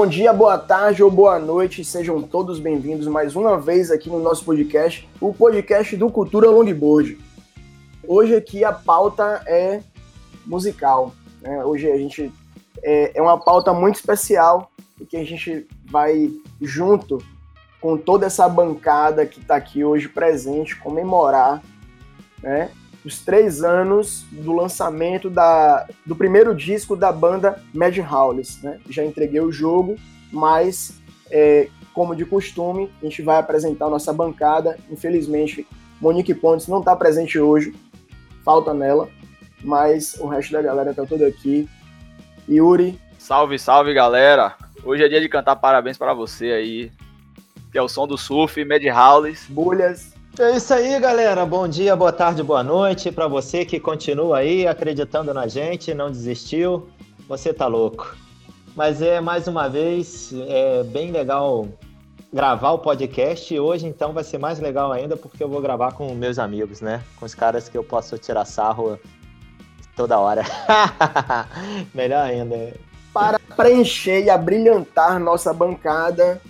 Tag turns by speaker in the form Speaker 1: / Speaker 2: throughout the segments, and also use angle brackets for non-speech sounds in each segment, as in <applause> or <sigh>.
Speaker 1: Bom dia, boa tarde ou boa noite, sejam todos bem-vindos mais uma vez aqui no nosso podcast, o podcast do Cultura Longboard. Hoje aqui a pauta é musical, né? Hoje a gente é, é uma pauta muito especial, porque a gente vai junto com toda essa bancada que está aqui hoje presente comemorar né, os três anos do lançamento da, do primeiro disco da banda Mad Howlis. Né? Já entreguei o jogo, mas, é, como de costume, a gente vai apresentar a nossa bancada. Infelizmente, Monique Pontes não está presente hoje, falta nela, mas o resto da galera está todo aqui. Yuri.
Speaker 2: Salve, salve, galera! Hoje é dia de cantar parabéns para você aí, que é o som do surf, Mad Howlis.
Speaker 1: Bulhas.
Speaker 3: É isso aí, galera. Bom dia, boa tarde, boa noite para você que continua aí acreditando na gente, não desistiu. Você tá louco. Mas é mais uma vez é bem legal gravar o podcast e hoje então vai ser mais legal ainda porque eu vou gravar com meus amigos, né? Com os caras que eu posso tirar sarro toda hora. <laughs> Melhor ainda.
Speaker 1: Para preencher e abrilhantar nossa bancada,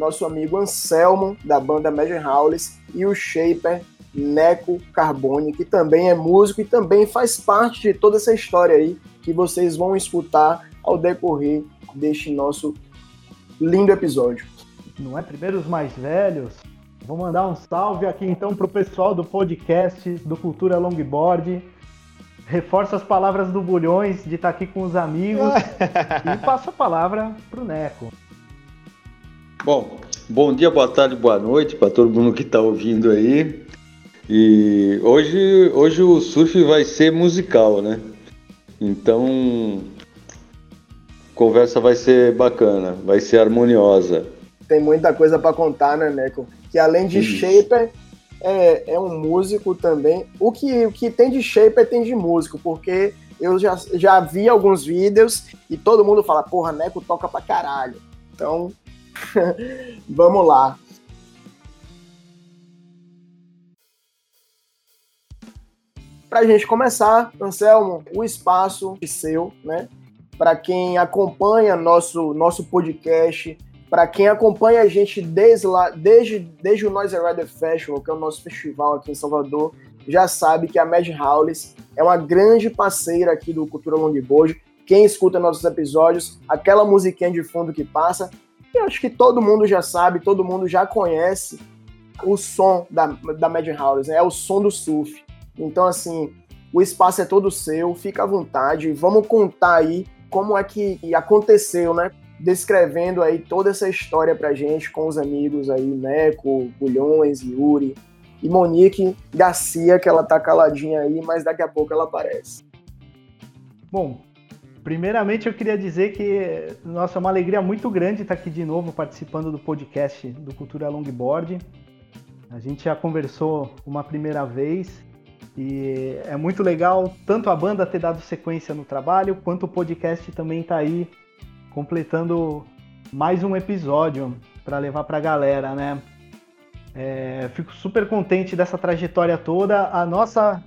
Speaker 1: nosso amigo Anselmo, da banda Magic Howlis, e o Shaper Neco Carbone, que também é músico e também faz parte de toda essa história aí que vocês vão escutar ao decorrer deste nosso lindo episódio.
Speaker 4: Não é primeiro os mais velhos? Vou mandar um salve aqui então pro pessoal do podcast do Cultura Longboard. Reforço as palavras do Bulhões de estar aqui com os amigos <laughs> e passo a palavra pro Neco.
Speaker 5: Bom, bom dia, boa tarde, boa noite para todo mundo que está ouvindo aí. E hoje, hoje o surf vai ser musical, né? Então, a conversa vai ser bacana, vai ser harmoniosa.
Speaker 1: Tem muita coisa para contar, né, Neco? Que além de Isso. shaper, é, é um músico também. O que, o que tem de shaper tem de músico, porque eu já, já vi alguns vídeos e todo mundo fala, porra, Neco toca pra caralho. Então, <laughs> Vamos lá. Para a gente começar, Anselmo, o espaço é seu, né? Para quem acompanha nosso, nosso podcast, para quem acompanha a gente desde, lá, desde, desde o Noise Rider Festival, que é o nosso festival aqui em Salvador, já sabe que a Mad Howlis é uma grande parceira aqui do Cultura Longboard. Quem escuta nossos episódios, aquela musiquinha de fundo que passa, eu acho que todo mundo já sabe, todo mundo já conhece o som da, da Mad House, né? é o som do surf. Então, assim, o espaço é todo seu, fica à vontade, vamos contar aí como é que aconteceu, né? Descrevendo aí toda essa história pra gente com os amigos aí, Neco, Bulhões, Yuri e Monique Garcia, que ela tá caladinha aí, mas daqui a pouco ela aparece.
Speaker 4: Bom, Primeiramente, eu queria dizer que, nossa, é uma alegria muito grande estar aqui de novo participando do podcast do Cultura Longboard. A gente já conversou uma primeira vez e é muito legal tanto a banda ter dado sequência no trabalho, quanto o podcast também está aí completando mais um episódio para levar para a galera, né? É, fico super contente dessa trajetória toda. A nossa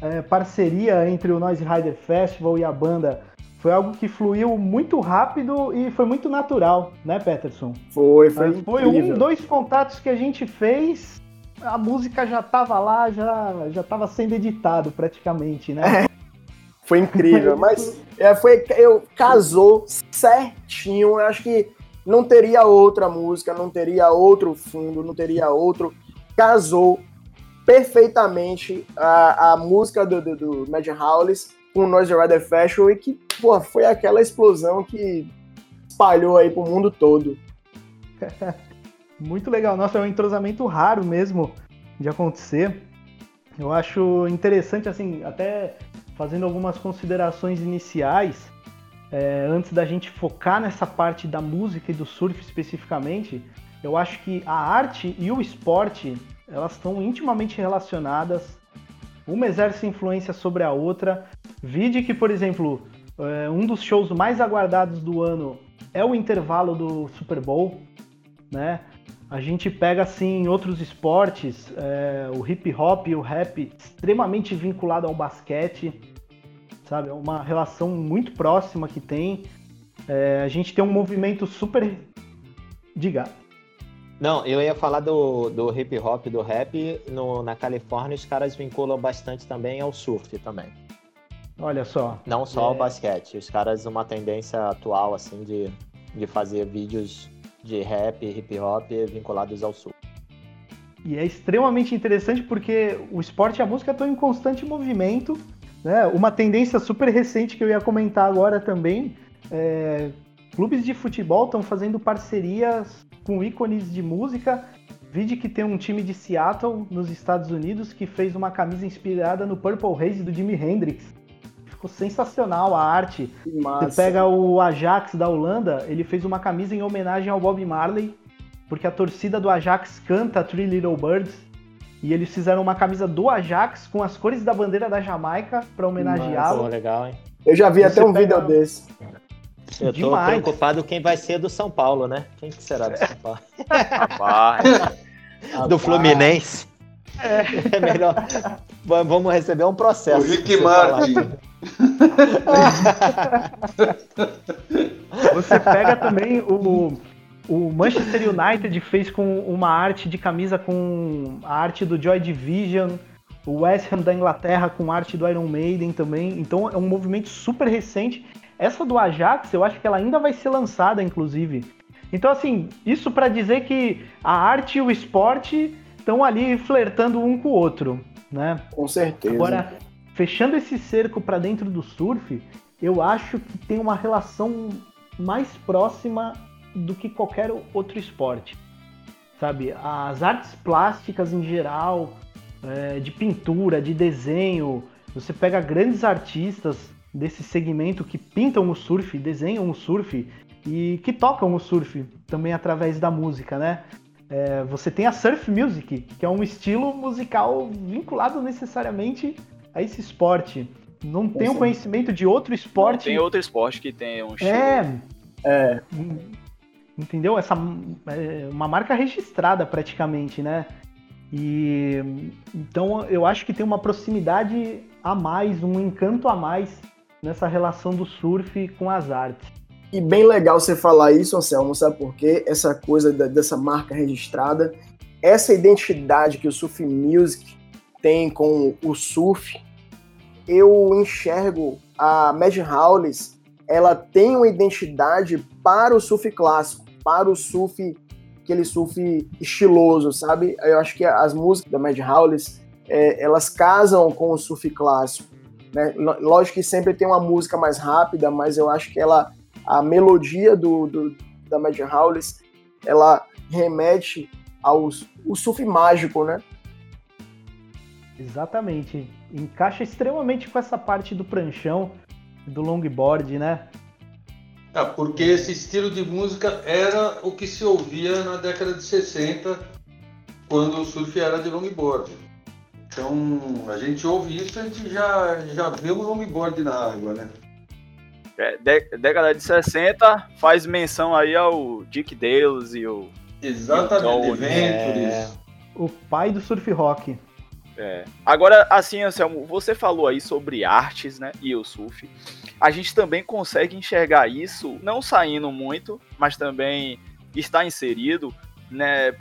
Speaker 4: é, parceria entre o Noise Rider Festival e a banda foi algo que fluiu muito rápido e foi muito natural, né, Peterson?
Speaker 1: Foi, foi.
Speaker 4: Foi um, dois contatos que a gente fez, a música já estava lá, já já estava sendo editado praticamente, né? É,
Speaker 1: foi incrível, <laughs> mas é, foi eu casou certinho. Eu acho que não teria outra música, não teria outro fundo, não teria outro. Casou perfeitamente a, a música do, do, do Mad Howlis com o Noise Rider Festival e que, pô, foi aquela explosão que espalhou aí pro mundo todo. <laughs>
Speaker 4: Muito legal. Nossa, é um entrosamento raro mesmo de acontecer. Eu acho interessante, assim, até fazendo algumas considerações iniciais, é, antes da gente focar nessa parte da música e do surf especificamente, eu acho que a arte e o esporte, elas estão intimamente relacionadas. Uma exerce influência sobre a outra. Vide que, por exemplo, é, um dos shows mais aguardados do ano é o intervalo do Super Bowl, né? A gente pega assim outros esportes, é, o hip hop e o rap extremamente vinculado ao basquete, sabe? É uma relação muito próxima que tem. É, a gente tem um movimento super. Diga.
Speaker 3: Não, eu ia falar do, do hip hop, do rap. No, na Califórnia, os caras vinculam bastante também ao surf também.
Speaker 4: Olha só.
Speaker 3: Não só é... ao basquete. Os caras, uma tendência atual, assim, de, de fazer vídeos de rap, hip hop vinculados ao surf.
Speaker 4: E é extremamente interessante porque o esporte e a música estão em constante movimento. Né? Uma tendência super recente que eu ia comentar agora também. É... Clubes de futebol estão fazendo parcerias com ícones de música. Vide que tem um time de Seattle, nos Estados Unidos, que fez uma camisa inspirada no Purple Haze do Jimi Hendrix. Ficou sensacional a arte. Você pega o Ajax da Holanda, ele fez uma camisa em homenagem ao Bob Marley, porque a torcida do Ajax canta Three Little Birds. E eles fizeram uma camisa do Ajax com as cores da bandeira da Jamaica para homenageá-lo.
Speaker 3: legal, hein?
Speaker 1: Eu já vi Você até um pega... vídeo desse.
Speaker 3: Eu tô Demais. preocupado quem vai ser do São Paulo, né? Quem que será do São Paulo?
Speaker 2: Rapaz. <laughs>
Speaker 3: do Fluminense. É. <laughs> é melhor. Vamos receber um processo.
Speaker 5: O Rick Martin. <laughs>
Speaker 4: Você pega também o, o Manchester United fez com uma arte de camisa com a arte do Joy Division, o West Ham da Inglaterra com arte do Iron Maiden também. Então é um movimento super recente essa do Ajax, eu acho que ela ainda vai ser lançada, inclusive. Então, assim, isso para dizer que a arte e o esporte estão ali flertando um com o outro, né?
Speaker 1: Com certeza.
Speaker 4: Agora, fechando esse cerco para dentro do surf, eu acho que tem uma relação mais próxima do que qualquer outro esporte. Sabe, as artes plásticas em geral, é, de pintura, de desenho, você pega grandes artistas desse segmento que pintam o surf, desenham o surf e que tocam o surf também através da música, né? É, você tem a surf music, que é um estilo musical vinculado necessariamente a esse esporte. Não tem um conhecimento de outro esporte.
Speaker 2: Não tem outro esporte que tenha um estilo.
Speaker 4: É. é. Entendeu? Essa é uma marca registrada praticamente, né? E então eu acho que tem uma proximidade a mais, um encanto a mais nessa relação do surf com as artes.
Speaker 1: E bem legal você falar isso, Anselmo, sabe por quê? Essa coisa da, dessa marca registrada, essa identidade que o Surf Music tem com o surf, eu enxergo a Mad Howlis, ela tem uma identidade para o surf clássico, para o surf, aquele surf estiloso, sabe? Eu acho que as músicas da Mad Howlis, é, elas casam com o surf clássico. Né? Lógico que sempre tem uma música mais rápida, mas eu acho que ela, a melodia do, do da Mad Howlis, ela remete ao o surf mágico, né?
Speaker 4: Exatamente. Encaixa extremamente com essa parte do pranchão, do longboard, né?
Speaker 5: É, porque esse estilo de música era o que se ouvia na década de 60, quando o surf era de longboard. Então, a gente ouve isso, a gente já, já vê o longboard na água, né?
Speaker 2: É, década de 60 faz menção aí ao Dick Dales e o.
Speaker 5: Exatamente, Ventures. É...
Speaker 4: O pai do surf rock.
Speaker 2: É. Agora, assim, Anselmo, você falou aí sobre artes, né? E o surf. A gente também consegue enxergar isso, não saindo muito, mas também está inserido, né?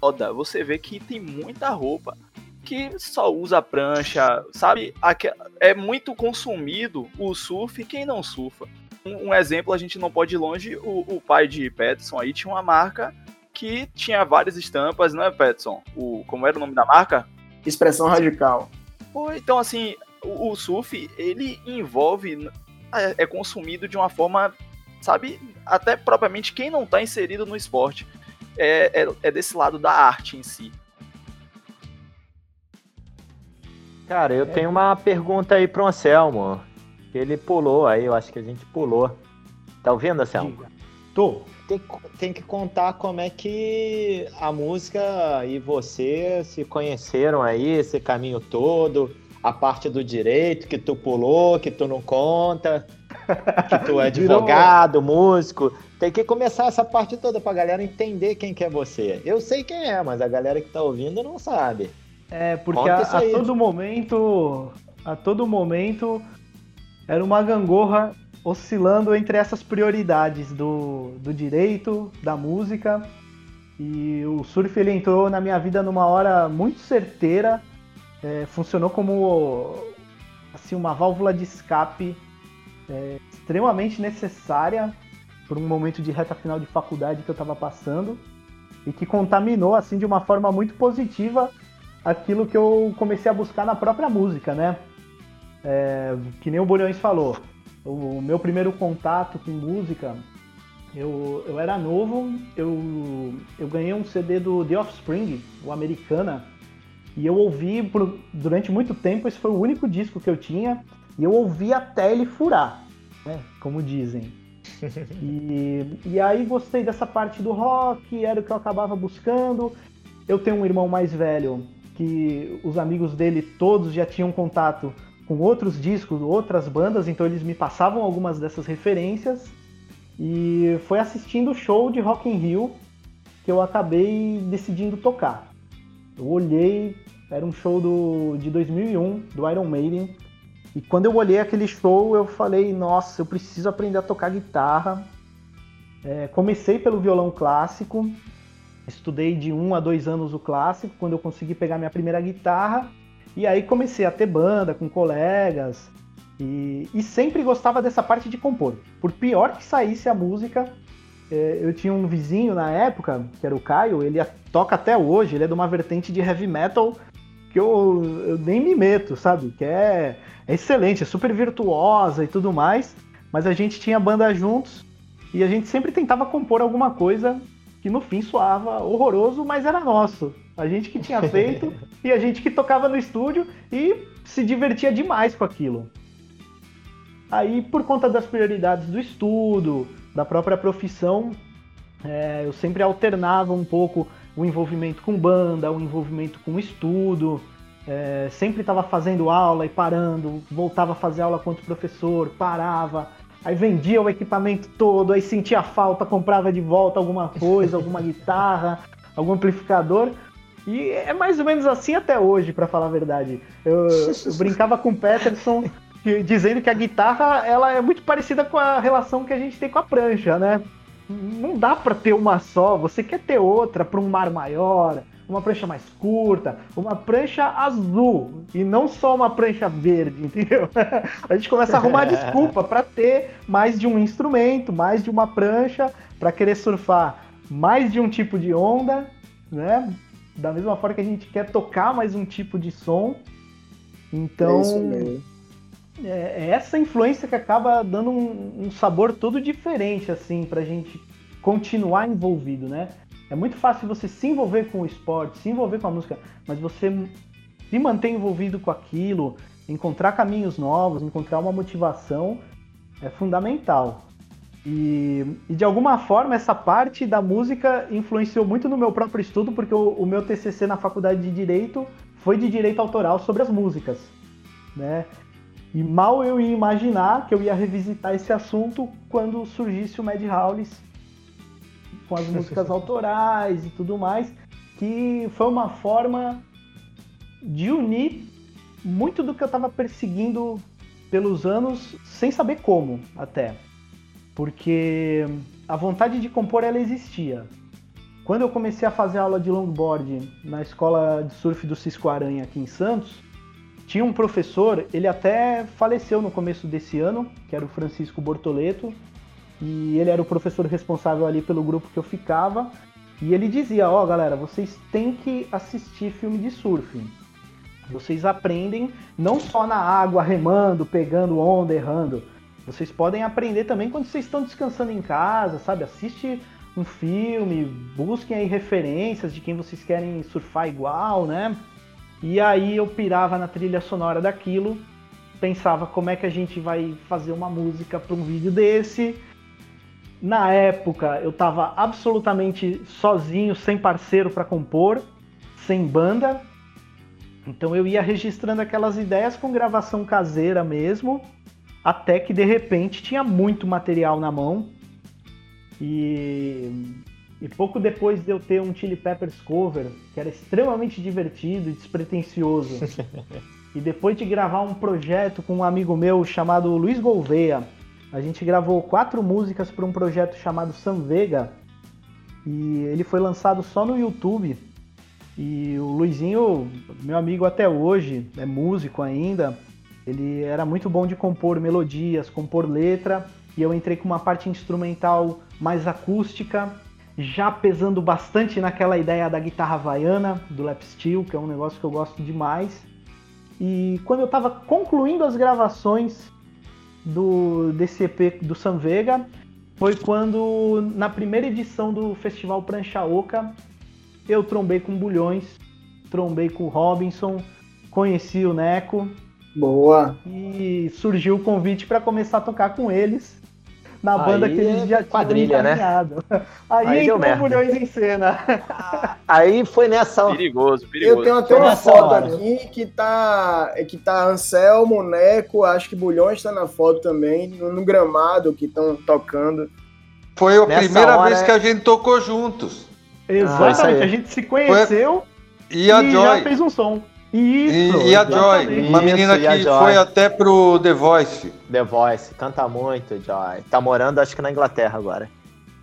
Speaker 2: Roda. Você vê que tem muita roupa que só usa prancha, sabe? É muito consumido o surf quem não surfa. Um, um, exemplo, a gente não pode ir longe, o, o pai de Peterson aí tinha uma marca que tinha várias estampas, não é, Peterson? O, como era o nome da marca?
Speaker 1: Expressão Radical.
Speaker 2: Pô, então, assim, o, o surf, ele envolve, é, é consumido de uma forma, sabe, até propriamente quem não está inserido no esporte. É, é, é, desse lado da arte em si.
Speaker 3: Cara, eu é. tenho uma pergunta aí pro Anselmo. Ele pulou aí, eu acho que a gente pulou. Tá ouvindo, Anselmo? Diga.
Speaker 4: Tô.
Speaker 3: Tem, tem que contar como é que a música e você se conheceram aí, esse caminho todo, a parte do direito que tu pulou, que tu não conta, que tu é <laughs> advogado, músico. Tem que começar essa parte toda pra galera entender quem que é você. Eu sei quem é, mas a galera que tá ouvindo não sabe.
Speaker 4: É, porque a, a todo momento. A todo momento era uma gangorra oscilando entre essas prioridades do, do direito, da música. E o surf ele entrou na minha vida numa hora muito certeira, é, funcionou como assim uma válvula de escape é, extremamente necessária por um momento de reta final de faculdade que eu estava passando e que contaminou assim de uma forma muito positiva aquilo que eu comecei a buscar na própria música, né? É, que nem o Bolhões falou, o meu primeiro contato com música, eu, eu era novo, eu, eu ganhei um CD do The Offspring, o Americana, e eu ouvi por, durante muito tempo, esse foi o único disco que eu tinha, e eu ouvi até ele furar, né? Como dizem. <laughs> e, e aí gostei dessa parte do rock, era o que eu acabava buscando. Eu tenho um irmão mais velho que os amigos dele todos já tinham contato com outros discos, outras bandas, então eles me passavam algumas dessas referências. E foi assistindo o show de Rock in Rio que eu acabei decidindo tocar. Eu olhei, era um show do, de 2001 do Iron Maiden. E quando eu olhei aquele show, eu falei: Nossa, eu preciso aprender a tocar guitarra. É, comecei pelo violão clássico, Estudei de um a dois anos o clássico, quando eu consegui pegar minha primeira guitarra. E aí comecei a ter banda com colegas. E, e sempre gostava dessa parte de compor. Por pior que saísse a música, é, eu tinha um vizinho na época, que era o Caio, ele toca até hoje, ele é de uma vertente de heavy metal que eu, eu nem me meto, sabe? Que é, é excelente, é super virtuosa e tudo mais. Mas a gente tinha banda juntos e a gente sempre tentava compor alguma coisa que no fim soava horroroso, mas era nosso. A gente que tinha feito <laughs> e a gente que tocava no estúdio e se divertia demais com aquilo. Aí, por conta das prioridades do estudo, da própria profissão, é, eu sempre alternava um pouco o envolvimento com banda, o envolvimento com estudo. É, sempre estava fazendo aula e parando, voltava a fazer aula com outro professor, parava, Aí vendia o equipamento todo, aí sentia falta, comprava de volta alguma coisa, alguma <laughs> guitarra, algum amplificador. E é mais ou menos assim até hoje, para falar a verdade. Eu, eu brincava com o Peterson dizendo que a guitarra ela é muito parecida com a relação que a gente tem com a prancha, né? Não dá para ter uma só, você quer ter outra para um mar maior, uma prancha mais curta, uma prancha azul e não só uma prancha verde, <laughs> entendeu? a gente começa a arrumar <laughs> desculpa para ter mais de um instrumento, mais de uma prancha, para querer surfar mais de um tipo de onda, né? Da mesma forma que a gente quer tocar mais um tipo de som. Então, é, é essa influência que acaba dando um, um sabor todo diferente, assim, pra gente continuar envolvido, né? É muito fácil você se envolver com o esporte, se envolver com a música, mas você se manter envolvido com aquilo, encontrar caminhos novos, encontrar uma motivação é fundamental. E, e, de alguma forma essa parte da música influenciou muito no meu próprio estudo, porque o, o, meu TCC na faculdade de Direito foi de direito autoral sobre as músicas, né? E mal eu ia imaginar que eu ia revisitar esse assunto quando surgisse o Mad Howlis com as <laughs> músicas autorais e tudo mais, que foi uma forma de unir muito do que eu estava perseguindo pelos anos, sem saber como até. Porque a vontade de compor ela existia. Quando eu comecei a fazer aula de longboard na escola de surf do Cisco Aranha aqui em Santos, tinha um professor, ele até faleceu no começo desse ano, que era o Francisco Bortoleto, e ele era o professor responsável ali pelo grupo que eu ficava. E ele dizia: Ó, oh, galera, vocês têm que assistir filme de surf. Vocês aprendem não só na água, remando, pegando onda, errando. Vocês podem aprender também quando vocês estão descansando em casa, sabe? Assiste um filme, busquem aí referências de quem vocês querem surfar igual, né? E aí eu pirava na trilha sonora daquilo, pensava como é que a gente vai fazer uma música para um vídeo desse na época eu estava absolutamente sozinho, sem parceiro para compor, sem banda. Então eu ia registrando aquelas ideias com gravação caseira mesmo, até que de repente tinha muito material na mão. E, e pouco depois de eu ter um Chili Peppers cover, que era extremamente divertido e despretensioso, <laughs> e depois de gravar um projeto com um amigo meu chamado Luiz Gouveia, A gente gravou quatro músicas para um projeto chamado San Vega e ele foi lançado só no YouTube. E o Luizinho, meu amigo até hoje, é músico ainda. Ele era muito bom de compor melodias, compor letra, e eu entrei com uma parte instrumental mais acústica, já pesando bastante naquela ideia da guitarra havaiana, do lap steel, que é um negócio que eu gosto demais. E quando eu estava concluindo as gravações do desse EP do San Vega, foi quando na primeira edição do Festival Prancha Oca, eu trombei com Bulhões, trombei com Robinson, conheci o Neco.
Speaker 1: Boa.
Speaker 4: E surgiu o convite para começar a tocar com eles na banda
Speaker 3: Aí
Speaker 4: que eles
Speaker 3: é
Speaker 4: já
Speaker 3: quadrilha, né?
Speaker 4: encaminhado. <laughs> Aí,
Speaker 3: Aí deu
Speaker 4: entrou
Speaker 3: merda.
Speaker 4: Bulhões em cena. <laughs>
Speaker 3: Aí foi nessa.
Speaker 2: Perigoso, perigoso.
Speaker 1: Eu tenho até
Speaker 3: Foi
Speaker 1: uma foto
Speaker 3: hora.
Speaker 1: aqui que tá, que tá Anselmo, Neco, acho que Bulhões tá na foto também, no, no gramado que estão tocando.
Speaker 5: Foi a
Speaker 3: Nessa
Speaker 5: primeira
Speaker 3: hora-
Speaker 5: vez que a gente tocou juntos.
Speaker 3: Foi isso
Speaker 4: Exatamente,
Speaker 3: aí.
Speaker 4: a gente se conheceu
Speaker 5: E a
Speaker 4: e
Speaker 5: Joy.
Speaker 4: já fez um som. Isso,
Speaker 5: E, e a Joy,
Speaker 4: exatamente.
Speaker 5: uma
Speaker 3: Isso,
Speaker 5: menina
Speaker 3: a
Speaker 5: que foi até pro The Voice.
Speaker 3: The Voice, canta muito, Joy. Tá morando, acho que na Inglaterra agora.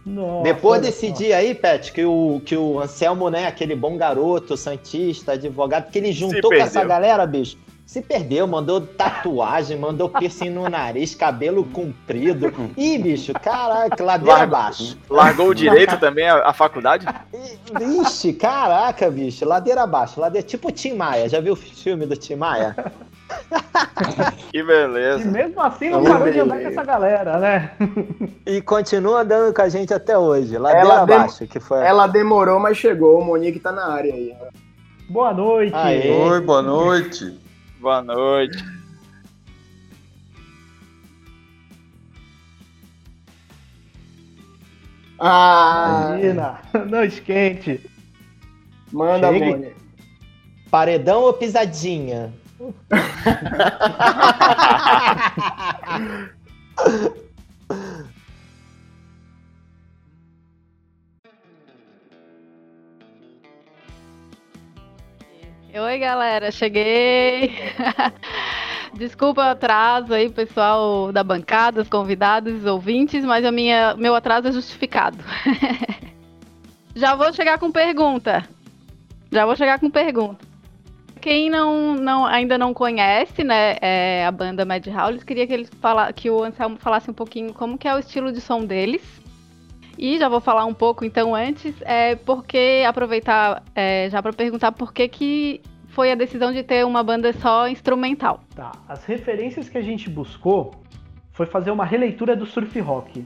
Speaker 4: Nossa,
Speaker 3: Depois desse
Speaker 4: só.
Speaker 3: dia aí, Pet, que o, que o Anselmo, né, aquele bom garoto, santista, advogado, que ele juntou com essa galera, bicho, se perdeu, mandou tatuagem, mandou piercing no nariz, cabelo comprido. <laughs> Ih, bicho, caraca, ladeira
Speaker 2: Largo-
Speaker 3: abaixo.
Speaker 2: Largou o direito também, a, a faculdade?
Speaker 3: Vixe, caraca, bicho, ladeira abaixo, ladeira, tipo Tim Maia, já viu o filme do Tim Maia? <laughs>
Speaker 2: Que
Speaker 4: E
Speaker 2: beleza.
Speaker 4: mesmo assim não parou de andar com essa galera, né?
Speaker 3: E continua andando com a gente até hoje, ladeira
Speaker 1: Ela dem-
Speaker 3: abaixo, que foi...
Speaker 1: Ela demorou, mas chegou. O Monique tá na área aí.
Speaker 4: Boa noite.
Speaker 3: Aê.
Speaker 5: Oi, boa noite.
Speaker 2: Boa noite.
Speaker 1: Ah,
Speaker 4: Imagina, <laughs> não esquente.
Speaker 1: manda. Monique.
Speaker 3: Paredão ou pisadinha? <laughs>
Speaker 6: Oi, galera, cheguei. <laughs> Desculpa o atraso aí, pessoal da bancada, os convidados, os ouvintes, mas a minha, meu atraso é justificado. <laughs> Já vou chegar com pergunta. Já vou chegar com pergunta. Quem não, não- ainda não conhece, né, é, a banda Mad Howlers, queria que eles fala, que o Anselmo falasse um pouquinho como que é o estilo de som deles. E já vou falar um pouco então antes, é porque aproveitar é, já para perguntar por que, que foi a decisão de ter uma banda só instrumental.
Speaker 4: Tá, as referências que a gente buscou foi fazer uma releitura do surf rock.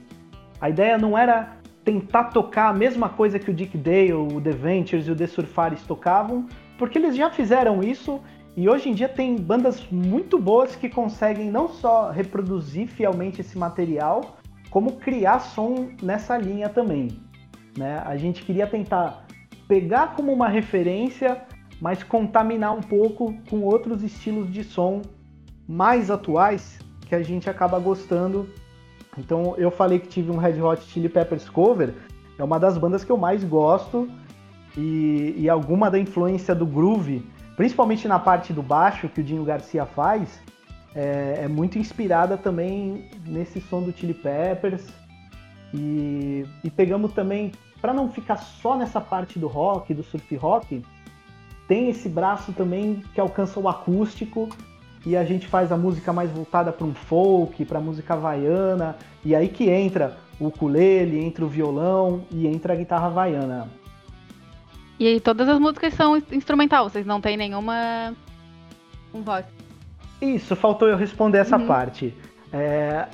Speaker 4: A ideia não era tentar tocar a mesma coisa que o Dick Dale, o The Ventures e o The Surfaris tocavam, porque eles já fizeram isso e hoje em dia tem bandas muito boas que conseguem não só reproduzir fielmente esse material, como criar som nessa linha também. Né? A gente queria tentar pegar como uma referência, mas contaminar um pouco com outros estilos de som mais atuais que a gente acaba gostando. Então eu falei que tive um Red Hot Chili Peppers cover, é uma das bandas que eu mais gosto e, e alguma da influência do groove, principalmente na parte do baixo que o Dinho Garcia faz, é, é muito inspirada também nesse som do Chili Peppers e, e pegamos também para não ficar só nessa parte do rock, do surf rock, tem esse braço também que alcança o acústico e a gente faz a música mais voltada para um folk, para música havaiana, e aí que entra o ukulele, entra o violão e entra a guitarra havaiana.
Speaker 6: E aí todas as músicas são in- instrumental, vocês não têm nenhuma um voz.
Speaker 4: Isso, faltou eu responder essa
Speaker 6: Uhum.
Speaker 4: parte. É,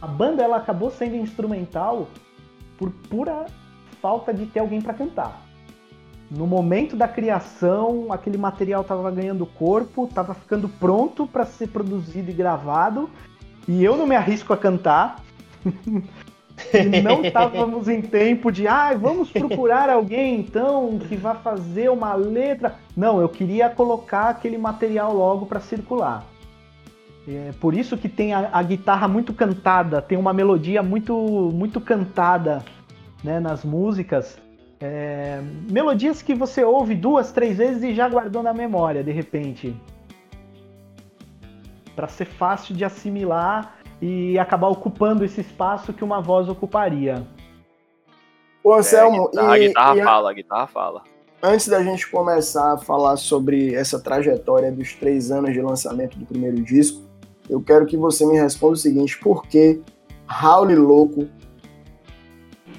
Speaker 4: a banda ela acabou sendo instrumental por pura falta de ter alguém para cantar. No momento da criação, aquele material estava ganhando corpo, estava ficando pronto para ser produzido e gravado, e eu não me arrisco a cantar. <laughs> e não estávamos em tempo de, ah, vamos procurar alguém então que vá fazer uma letra. Não, eu queria colocar aquele material logo para circular. É por isso que tem a, a guitarra muito cantada, tem uma melodia muito, muito cantada né, nas músicas. É, melodias que você ouve duas, três vezes e já guardou na memória, de repente. Para ser fácil de assimilar e acabar ocupando esse espaço que uma voz ocuparia.
Speaker 1: Ô, Anselmo,
Speaker 2: é, a guitarra,
Speaker 1: e,
Speaker 2: a guitarra
Speaker 1: e
Speaker 2: fala, a guitarra fala.
Speaker 1: antes da gente começar a falar sobre essa trajetória dos três anos de lançamento do primeiro disco, eu quero que você me responda o seguinte: por que Raul Louco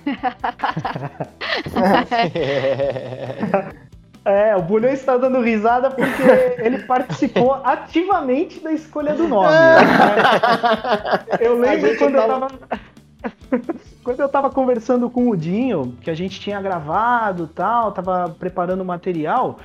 Speaker 1: <laughs>
Speaker 4: É, o Bulhão está dando risada porque ele participou <laughs> ativamente da escolha do nome. né? Eu <laughs> lembro quando eu
Speaker 3: tava-
Speaker 4: tava. Quando eu tava conversando com o Dinho, que a gente tinha gravado e tal, tava preparando o material,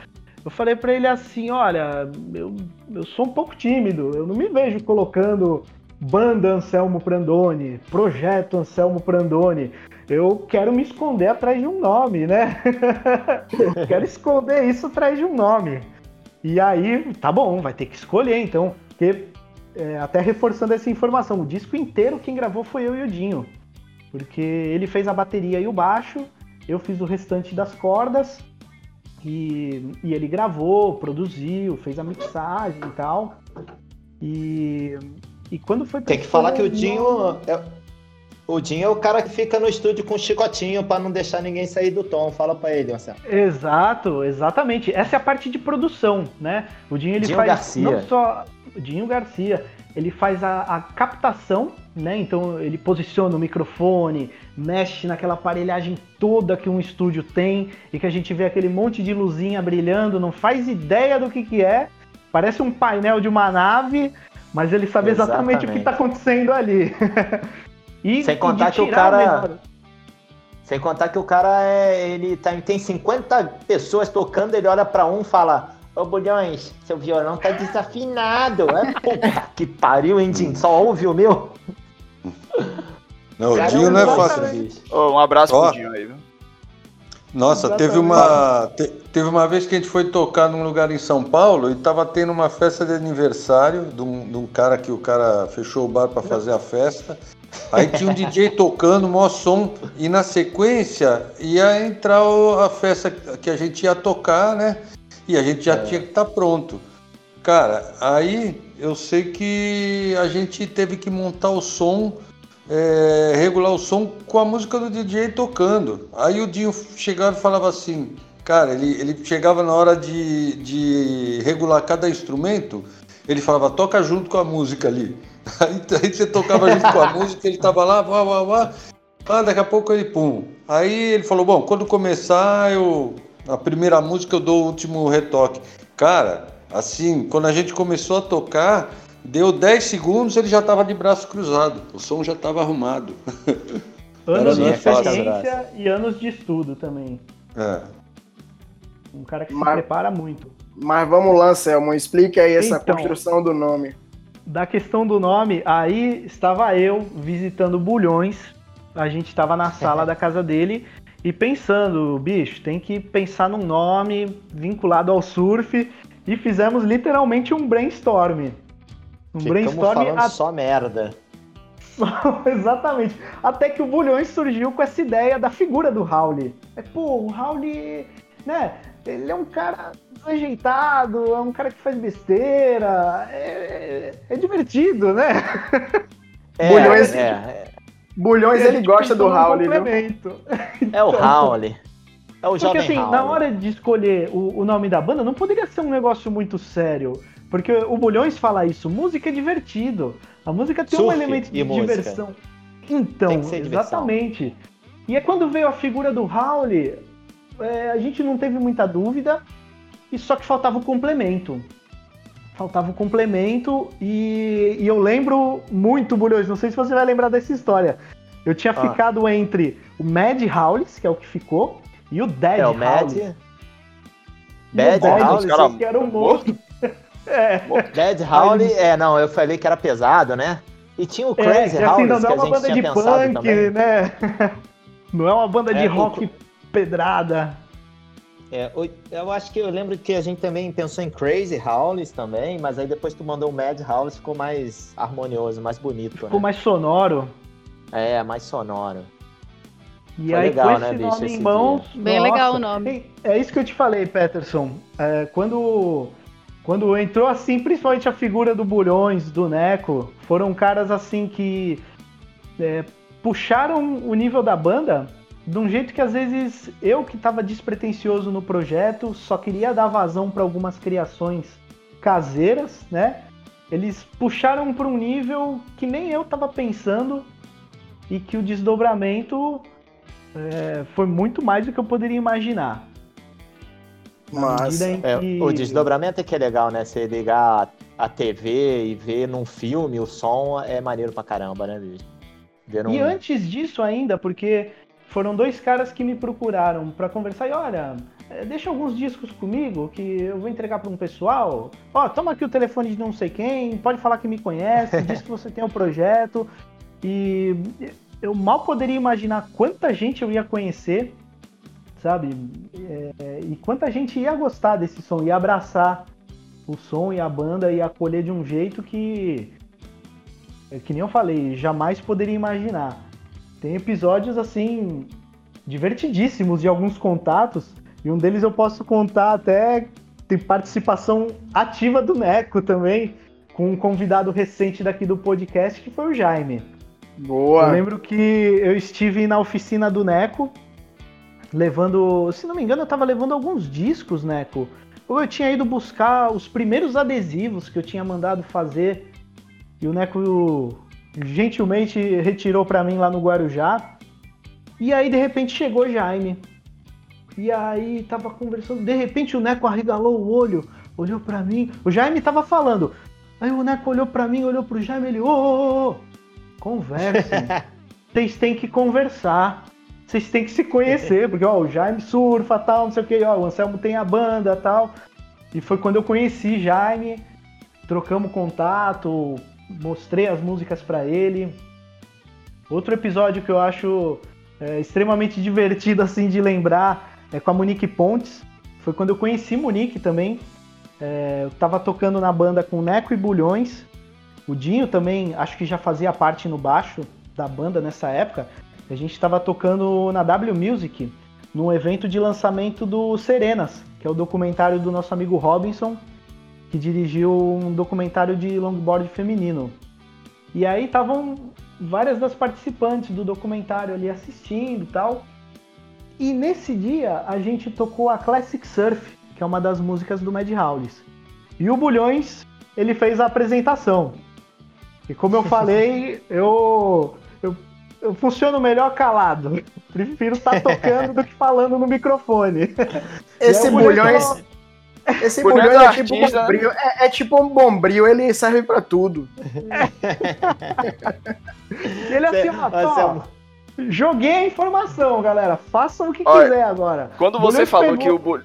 Speaker 4: eu falei pra ele assim, olha, eu, eu sou um pouco tímido, eu não me vejo colocando banda Anselmo Prandoni, projeto Anselmo Prandoni. Eu quero me esconder atrás de um nome, né? <laughs> quero esconder isso atrás de um nome. E aí, tá bom, vai ter que escolher então. Porque, é, até reforçando essa informação, o disco inteiro quem gravou foi eu e o Dinho. Porque ele fez a bateria e o baixo, eu fiz o restante das cordas. E, e ele gravou, produziu, fez a mixagem e tal. E, e quando foi
Speaker 3: Tem que falar que o Dinho. É, o Dinho é o cara que fica no estúdio com o chicotinho pra não deixar ninguém sair do tom. Fala pra ele, Marcelo.
Speaker 4: Exato, exatamente. Essa é a parte de produção, né? O Dinho ele
Speaker 3: Dinho
Speaker 4: faz
Speaker 3: Garcia.
Speaker 4: não só o Dinho Garcia, ele faz a, a captação, né? Então ele posiciona o microfone, mexe naquela aparelhagem toda que um estúdio tem e que a gente vê aquele monte de luzinha brilhando, não faz ideia do que que é. Parece um painel de uma nave, mas ele sabe exatamente, o que
Speaker 3: Exatamente.
Speaker 4: está acontecendo ali. <laughs> E-
Speaker 3: Sem contar que o cara-. Sem contar que o cara é. Ele tá, tem 50 pessoas tocando, ele olha pra um e fala. Ô Bulhões, seu violão tá desafinado. É, puta que pariu, hein, Dinho? Só ouve o meu? <laughs>
Speaker 5: Não, o Dinho não é fácil.
Speaker 2: Ô, um abraço
Speaker 5: Ó.
Speaker 2: pro Dinho aí, viu?
Speaker 5: Nossa, teve uma, te- teve uma vez que a gente foi tocar num lugar em São Paulo e tava tendo uma festa de aniversário de um, de um cara que o cara fechou o bar para fazer a festa. Aí tinha um <laughs> DJ tocando, maior som, e na sequência ia entrar o- a festa que a gente ia tocar, né? E a gente já tinha que estar pronto. Cara, aí eu sei que a gente teve que montar o som é, regular o som com a música do DJ tocando. Aí o Dinho chegava e falava assim, cara, ele, ele chegava na hora de, de regular cada instrumento, ele falava, toca junto com a música ali. <laughs> Aí, aí você tocava junto com a música, ele tava lá, vá, vá, vá. Ah, daqui a pouco ele pum. Aí ele falou, bom, quando começar, eu. A primeira música eu dou o último retoque. Cara, assim, quando a gente começou a tocar, deu 10 segundos, ele já tava de braço cruzado. O som já tava arrumado. <laughs>
Speaker 4: Anos de experiência e anos de estudo também.
Speaker 5: É.
Speaker 4: Um cara que se
Speaker 1: Mas-
Speaker 4: prepara muito.
Speaker 1: Mas vamos lá, Anselmo, explique aí essa
Speaker 4: Então.
Speaker 1: construção do nome.
Speaker 4: Da questão do nome, aí estava eu visitando Bulhões. A gente estava na sala da casa dele e pensando, bicho, tem que pensar num nome vinculado ao surf. E fizemos literalmente um brainstorm. Um
Speaker 3: Ficamos
Speaker 4: brainstorm
Speaker 3: falando
Speaker 4: a-
Speaker 3: só merda. <laughs>
Speaker 4: Exatamente. Até que o Bulhões surgiu com essa ideia da figura do Howley. É, pô, o Howley, né? Ele é um cara desajeitado, é um cara que faz besteira, é, é divertido, né? <laughs>
Speaker 3: É,
Speaker 1: Bulhões-
Speaker 3: é, é,
Speaker 1: Bulhões, ele gosta do viu?
Speaker 4: complemento.
Speaker 3: é o <laughs> Howley. É o
Speaker 4: Porque assim, na hora de escolher o, o nome da banda, não poderia ser um negócio muito sério. Porque o Bulhões fala isso, música é divertido. A música tem um
Speaker 3: Surf
Speaker 4: elemento de
Speaker 3: música.
Speaker 4: diversão. Então,
Speaker 3: ser diversão.
Speaker 4: exatamente. E é quando veio a figura do Howley, é, a gente não teve muita dúvida, e só que faltava o complemento. Faltava o complemento, e, e eu lembro muito, Bulhões, não sei se você vai lembrar dessa história. Eu tinha
Speaker 3: Ah.
Speaker 4: ficado entre o Mad Howlis, que é o que ficou, e o Dead
Speaker 3: É o Mad.
Speaker 4: O
Speaker 3: Bad Howlis,
Speaker 2: cara
Speaker 4: que era o morto. <laughs> É,
Speaker 3: Dead Howley, é, não, eu falei que era pesado, né? E tinha o
Speaker 4: é,
Speaker 3: Crazy
Speaker 4: que assim,
Speaker 3: Howlis,
Speaker 4: não
Speaker 3: que
Speaker 4: é
Speaker 3: a
Speaker 4: uma
Speaker 3: gente
Speaker 4: banda
Speaker 3: tinha
Speaker 4: de
Speaker 3: pensado
Speaker 4: punk,
Speaker 3: também.
Speaker 4: né? <laughs> Não é uma banda de
Speaker 3: É, o-
Speaker 4: rock pedrada.
Speaker 3: É, o- eu acho que eu lembro que a gente também pensou em Crazy Howlis também, mas aí depois tu mandou o Mad Howlis, ficou mais harmonioso, mais bonito,
Speaker 4: Ficou
Speaker 3: né?
Speaker 4: mais sonoro.
Speaker 3: É, mais sonoro.
Speaker 4: E
Speaker 3: Foi
Speaker 4: aí,
Speaker 3: legal,
Speaker 4: com esse
Speaker 3: né,
Speaker 4: nome em mãos.
Speaker 6: Bem
Speaker 4: nossa,
Speaker 6: legal o nome.
Speaker 4: É isso que eu te falei, Peterson. É, quando quando entrou assim, principalmente a figura do Bulhões, do Neco, foram caras assim que é, puxaram o nível da banda de um jeito que às vezes eu que estava despretensioso no projeto, só queria dar vazão para algumas criações caseiras, né? Eles puxaram para um nível que nem eu estava pensando e que o desdobramento é, foi muito mais do que eu poderia imaginar.
Speaker 3: Mas é, que... o desdobramento é que é legal, né? Você ligar a TV e ver num filme o som é maneiro pra caramba, né, bicho?
Speaker 4: Num... E antes disso ainda, porque foram dois caras que me procuraram para conversar e olha, é, deixa alguns discos comigo que eu vou entregar para um pessoal. Ó, toma aqui o telefone de não sei quem, pode falar que me conhece, <laughs> diz que você tem o um projeto. E eu mal poderia imaginar quanta gente eu ia conhecer sabe? É, e quanta gente ia gostar desse som, ia abraçar o som e a banda e acolher de um jeito que, é, que nem eu falei, jamais poderia imaginar. Tem episódios assim divertidíssimos de alguns contatos e um deles eu posso contar até tem participação ativa do Neco também, com um convidado recente daqui do podcast que foi o Jaime. Boa. Eu lembro que eu estive na oficina do Neco levando, se não me engano, eu tava levando alguns discos, Neco. Ou eu tinha ido buscar os primeiros adesivos que eu tinha mandado fazer e o Neco gentilmente retirou para mim lá no Guarujá. E aí de repente chegou Jaime. E aí tava conversando, de repente o Neco arregalou o olho, olhou para mim. O Jaime tava falando. Aí o Neco olhou para mim, olhou pro Jaime, ele, ô, ô, ô, conversem. <laughs> Vocês têm que conversar vocês têm que se conhecer, <laughs> porque ó, o Jaime surfa tal, não sei o que, ó, o Anselmo tem a banda tal. E foi quando eu conheci Jaime, trocamos contato, mostrei as músicas para ele. Outro episódio que eu acho é, extremamente <laughs> divertido assim de lembrar é com a Monique Pontes. Foi quando eu conheci Monique também. É, eu tava tocando na banda com Neco e Bulhões. O Dinho também acho que já fazia parte no baixo da banda nessa época. A gente estava tocando na W Music, num evento de lançamento do Serenas, que é o documentário do nosso amigo Robinson, que dirigiu um documentário de longboard feminino. E aí estavam várias das participantes do documentário ali assistindo e tal. E nesse dia a gente tocou a Classic Surf, que é uma das músicas do Mad Howlis. E o Bulhões, ele fez a apresentação. E como eu falei, eu eu funciono melhor calado. <laughs> Prefiro estar tá tocando do que falando no microfone. <laughs>
Speaker 1: Esse bulhões. Esse bulhões é, tipo um bombril. É, é, tipo um bombril, ele serve pra tudo.
Speaker 4: ele é assim, <laughs> ó, joguei a informação, galera. Façam o que Olha, quiser agora.
Speaker 2: Quando você falou pegou... que o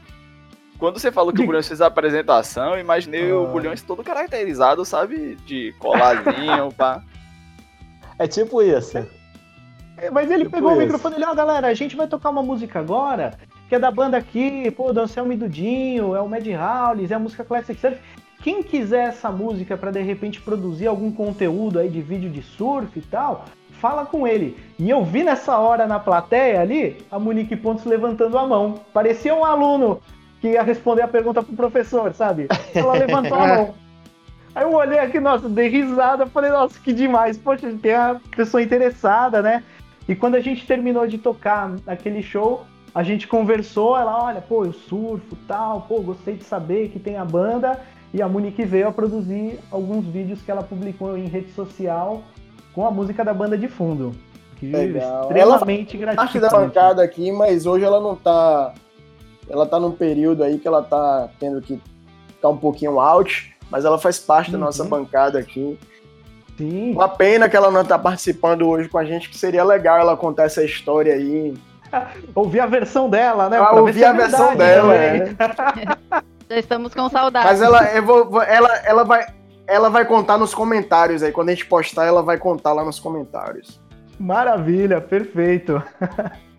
Speaker 2: Quando você falou que o Bulhões fez a apresentação, imaginei ah. o Bulhões todo caracterizado, sabe? De coladinho, <laughs> pá.
Speaker 3: É tipo isso.
Speaker 4: É, mas ele tipo pegou isso. o microfone e falou, ó, galera, a gente vai tocar uma música agora, que é da banda aqui, pô, do Anselmo e Dudinho, é o Mad Howlis, é a música Classic Surf. Quem quiser essa música para de repente produzir algum conteúdo aí de vídeo de surf e tal, fala com ele. E eu vi nessa hora na plateia ali a Monique Pontes levantando a mão. Parecia um aluno que ia responder a pergunta pro professor, sabe? Ela levantou a mão. <laughs> Aí eu olhei aqui, nossa, dei risada, falei, nossa, que demais. Poxa, tem a pessoa interessada, né? E quando a gente terminou de tocar aquele show, a gente conversou, ela, olha, pô, eu surfo tal, pô, gostei de saber que tem a banda. E a Monique veio a produzir alguns vídeos que ela publicou em rede social com a música da banda de fundo.
Speaker 1: Que Legal. extremamente ela gratificante. Parte da bancada aqui, mas hoje ela não tá. Ela tá num período aí que ela tá tendo que ficar um pouquinho out, mas ela faz parte uhum. da nossa bancada aqui. Sim. Uma pena que ela não está participando hoje com a gente, que seria legal ela contar essa história aí. <laughs>
Speaker 4: ouvir a versão dela, né?
Speaker 1: Ah, ouvir é a versão dela, é. <laughs>
Speaker 6: Já estamos com saudade.
Speaker 1: Mas ela, vou, ela, ela, vai, ela vai contar nos comentários aí. Quando a gente postar, ela vai contar lá nos comentários.
Speaker 4: Maravilha, perfeito. <laughs>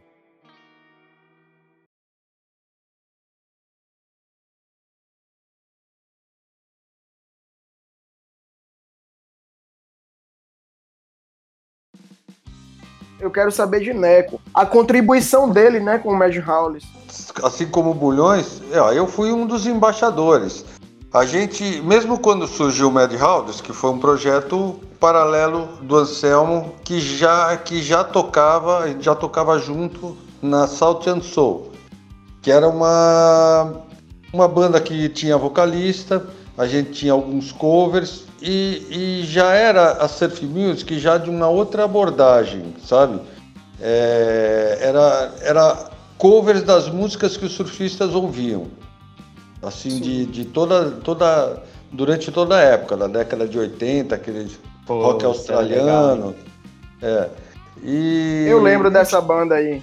Speaker 1: eu quero saber de Neco. A contribuição dele, né, com o Mad Howlis.
Speaker 5: Assim como o Bulhões, eu fui um dos embaixadores. a gente, mesmo quando surgiu o Mad House, que foi um projeto paralelo do Anselmo, que já, que já tocava, já tocava junto na Salt and Soul, que era uma, uma banda que tinha vocalista, a gente tinha alguns covers e, e já era a Surf Music já de uma outra abordagem, sabe? É, era, era covers das músicas que os surfistas ouviam assim, de, de toda, toda, durante toda a época, da década de 80, aquele Pô, rock é australiano. É. E...
Speaker 1: Eu lembro dessa banda aí.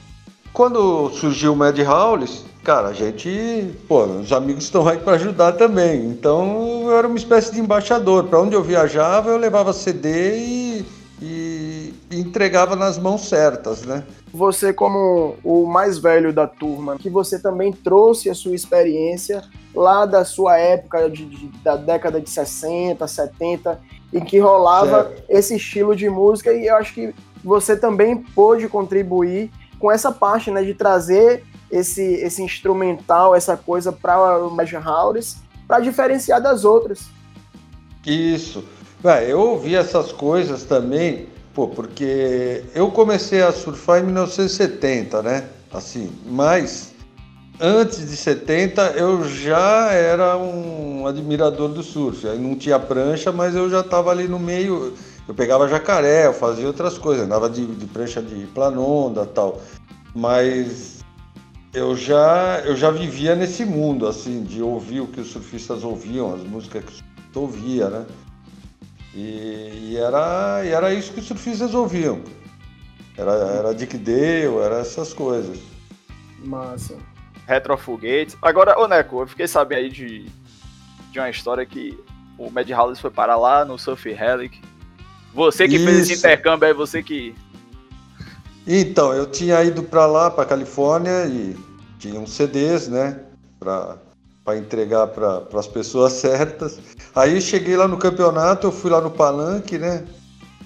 Speaker 5: Quando surgiu o Mad Howlis, cara, a gente, pô, os amigos estão aí para ajudar também. Então eu era uma espécie de embaixador. Para onde eu viajava, eu levava CD e, e, e entregava nas mãos certas, né?
Speaker 1: Você, como o mais velho da turma, que você também trouxe a sua experiência lá da sua época, de, de, da década de 60, 70, em que rolava certo. esse estilo de música, e eu acho que você também pôde contribuir com essa parte, né, de trazer esse, esse instrumental, essa coisa para o Major House, para diferenciar das outras.
Speaker 5: Isso. eu ouvi essas coisas também Pô, porque eu comecei a surfar em 1970, né? Assim, mas antes de 70 eu já era um admirador do surf. Aí não tinha prancha, mas eu já estava ali no meio. Eu pegava jacaré, eu fazia outras coisas, andava de, de prancha de planonda tal. Mas eu já, eu já vivia nesse mundo, assim, de ouvir o que os surfistas ouviam, as músicas que os surfistas ouviam, né? E, e, era, e era isso que os surfistas ouviam. Era, era Dick Dale, era essas coisas.
Speaker 1: Massa.
Speaker 2: Retrofoguetes. Agora, ô Neco, eu fiquei sabendo aí de, de uma história que o Mad Hollis foi para lá no Surf Relic. Você que isso. fez esse intercâmbio aí, você que.
Speaker 5: Então, eu tinha ido para lá, para Califórnia, e tinha uns CDs, né? Para entregar para as pessoas <laughs> certas. Aí cheguei lá no campeonato, eu fui lá no palanque, né?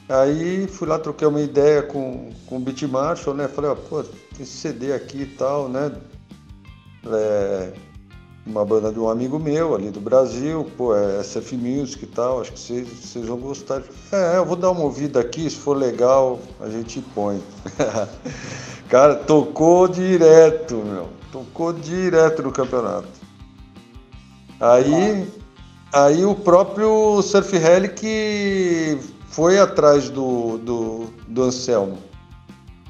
Speaker 5: Aí fui lá, troquei uma ideia com, com o Beat Marshall, né? Falei, ó, pô, tem esse CD aqui e tal, né? É, uma banda de um amigo meu ali do Brasil, pô, é SF Music e tal, acho que vocês, vão gostar. É, eu vou dar uma ouvida aqui, se for legal, a gente põe. <laughs> Cara, tocou direto, meu. Tocou direto no campeonato. Aí, aí o próprio Surf que foi atrás do, do, do Anselmo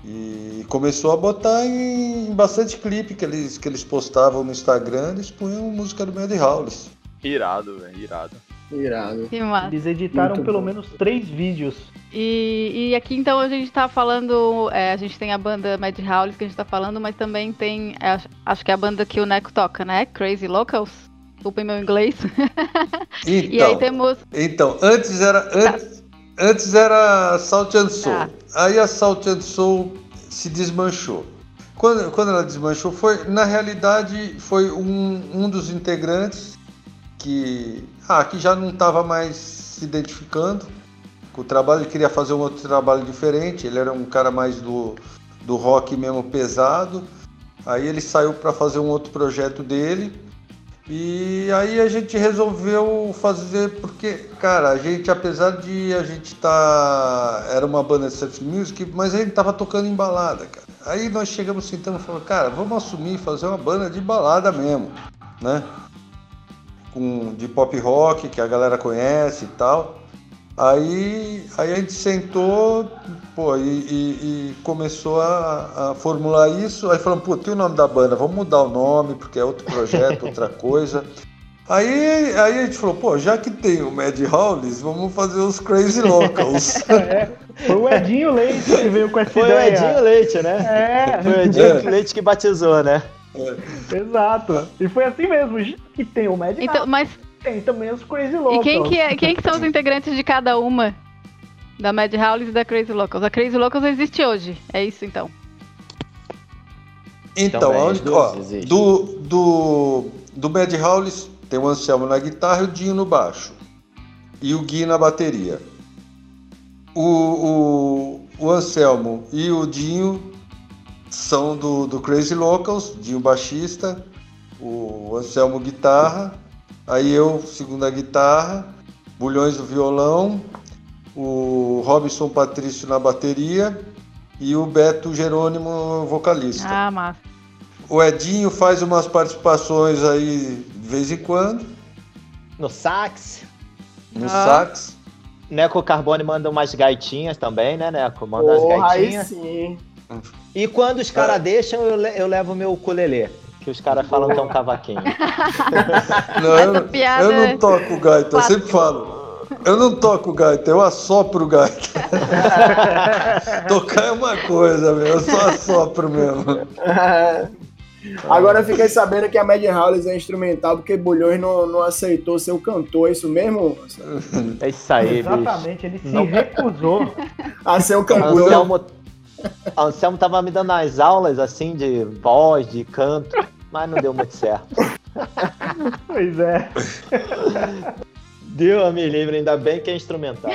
Speaker 5: e começou a botar em, em, bastante clipe que eles, que eles postavam no Instagram, eles punham música do Mad Howlis.
Speaker 2: Irado, velho, irado.
Speaker 1: Irado.
Speaker 4: Eles editaram Muito pelo bom. menos três vídeos.
Speaker 6: E, e, aqui então a gente tá falando. É, a gente tem a banda Mad Howlis que a gente tá falando, mas também tem. É, acho que é a banda que o Neco toca, né? Crazy Locals. Desculpem meu inglês.
Speaker 5: Então, <laughs> e aí temos. Então, antes era. Tá. Antes, antes era Salt and Soul. Tá. Aí a Salt Soul se desmanchou. Quando, quando ela desmanchou, foi, na realidade, foi um, um dos integrantes que, ah, que já não estava mais se identificando com o trabalho, ele queria fazer um outro trabalho diferente, ele era um cara mais do, do rock mesmo pesado. Aí ele saiu para fazer um outro projeto dele e aí a gente resolveu fazer, porque, cara, a gente, apesar de a gente tá. Era uma banda de surf music, mas a gente tava tocando em balada, cara. Aí nós chegamos sentando e falamos, cara, vamos assumir fazer uma banda de balada mesmo, né? Com, de pop rock, que a galera conhece e tal. Aí, aí a gente sentou pô, e, e, e começou a, a, formular isso. Aí falamos, pô, tem o nome da banda, vamos mudar o nome, porque é outro projeto, <laughs> outra coisa. Aí, aí a gente falou, pô, já que tem o Mad Howlis, vamos fazer os Crazy Locals. <laughs>
Speaker 4: é, foi o Edinho Leite que veio com essa
Speaker 3: foi
Speaker 4: ideia.
Speaker 3: Foi o Edinho Leite, né? É. Foi o Edinho é. Leite que batizou, né?
Speaker 4: É. Exato. E foi assim mesmo, já que tem o Mad
Speaker 6: então, Mas
Speaker 4: tem também os Crazy Locals.
Speaker 6: E quem que, é, quem que são os integrantes de cada uma? Da Mad Howlis e da Crazy Locals. A Crazy Locals existe hoje, é isso então?
Speaker 5: Então, então é, ó, do, do, do Mad Howlis tem o Anselmo na guitarra e o Dinho no baixo. E o Gui na bateria. O, o, o Anselmo e o Dinho são do, do Crazy Locals, Dinho baixista, o Anselmo guitarra aí eu, segunda guitarra, Bulhões do violão, o Robson Patrício na bateria e o Beto Jerônimo vocalista.
Speaker 6: Ah, massa.
Speaker 5: O Edinho faz umas participações aí de vez em quando,
Speaker 3: No sax.
Speaker 5: no
Speaker 6: Ah.
Speaker 5: sax.
Speaker 3: Neco Carbone manda umas gaitinhas também, né, Neco? Manda
Speaker 1: Porra,
Speaker 3: umas
Speaker 1: aí
Speaker 3: gaitinhas.
Speaker 1: sim.
Speaker 3: E quando os caras deixam, eu, le- eu levo o meu ukulele. Que os caras falam que é um cavaquinho.
Speaker 5: Não, eu,
Speaker 6: piada
Speaker 5: eu
Speaker 6: é
Speaker 5: não toco gaita, eu sempre falo. Eu não toco gaita, eu assopro gaita. <laughs> Tocar é uma coisa, meu, eu só assopro mesmo. <laughs>
Speaker 1: Agora eu fiquei sabendo que a Mad Howlers é instrumental porque Bulhões não, não aceitou ser o cantor, é isso mesmo?
Speaker 3: É isso aí, bicho.
Speaker 4: Exatamente, ele se
Speaker 3: Não.
Speaker 4: recusou.
Speaker 1: A ser o cantor.
Speaker 3: Anselmo, <laughs> Anselmo tava me dando as aulas assim de voz, de canto, mas não deu muito certo. <laughs>
Speaker 4: Pois é.
Speaker 3: Deus me livre, ainda bem que é instrumental.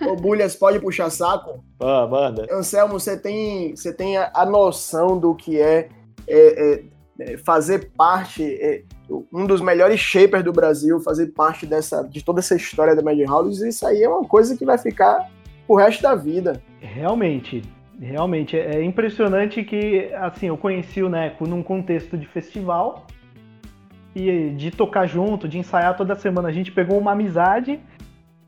Speaker 1: Ô, Bulhas, pode puxar saco?
Speaker 3: Ah, manda.
Speaker 1: Anselmo, você tem, você tem a, a noção do que é, é, é, fazer parte, é, um dos melhores shapers do Brasil, fazer parte dessa, de toda essa história da Mad Howlers, isso aí é uma coisa que vai ficar o resto da vida.
Speaker 4: Realmente, realmente. É impressionante que, assim, eu conheci o Neco num contexto de festival e de tocar junto, de ensaiar toda semana. A gente pegou uma amizade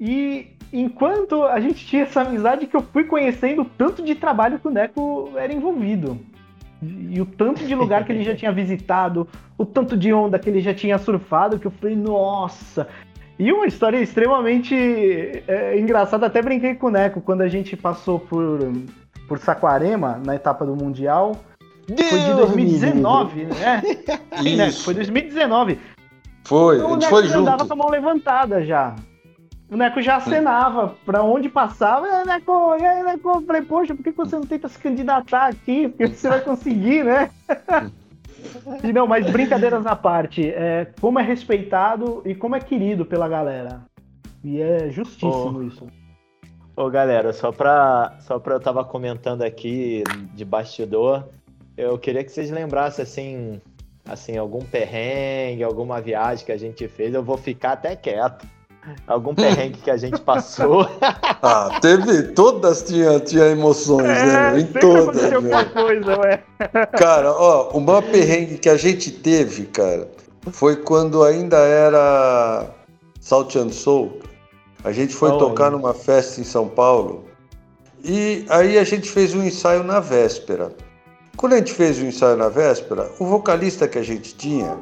Speaker 4: e enquanto a gente tinha essa amizade que eu fui conhecendo o tanto de trabalho que o Neco era envolvido. E o tanto de lugar que ele já tinha visitado, o tanto de onda que ele já tinha surfado, que eu falei, nossa, e uma história extremamente é, engraçada, até brinquei com o Neco quando a gente passou por, por Saquarema na etapa do Mundial. Foi de
Speaker 3: Deus
Speaker 4: 2019, né? Sim, Neco,
Speaker 5: Isso,
Speaker 4: foi 2019.
Speaker 5: foi, a
Speaker 4: o
Speaker 5: gente foi
Speaker 4: já andava
Speaker 5: junto.
Speaker 4: com a mão levantada já. O Neco já acenava pra onde passava. "É, Neco, e aí, Neco? Eu falei, poxa, por que você não tenta se candidatar aqui? Porque você vai conseguir, né? <laughs> e não, mas brincadeiras à parte, é, como é respeitado e como é querido pela galera. E é justíssimo
Speaker 3: Oh.
Speaker 4: isso.
Speaker 3: Ô galera, só pra, só pra eu tava comentando aqui de bastidor, eu queria que vocês lembrassem assim, assim, algum perrengue, alguma viagem que a gente fez, eu vou ficar até quieto. Algum perrengue que a gente passou. <laughs>
Speaker 5: Ah, teve, todas tinha, tinha emoções, né? Em todas,
Speaker 4: aconteceu alguma
Speaker 5: velho.
Speaker 4: coisa, ué. <laughs>
Speaker 5: Cara, ó, o maior perrengue que a gente teve, cara, foi quando ainda era Salt and Soul. A gente foi
Speaker 3: Olha.
Speaker 5: tocar numa festa em São Paulo e aí a gente fez um ensaio na véspera. Quando a gente fez o ensaio na véspera, o vocalista que a gente tinha,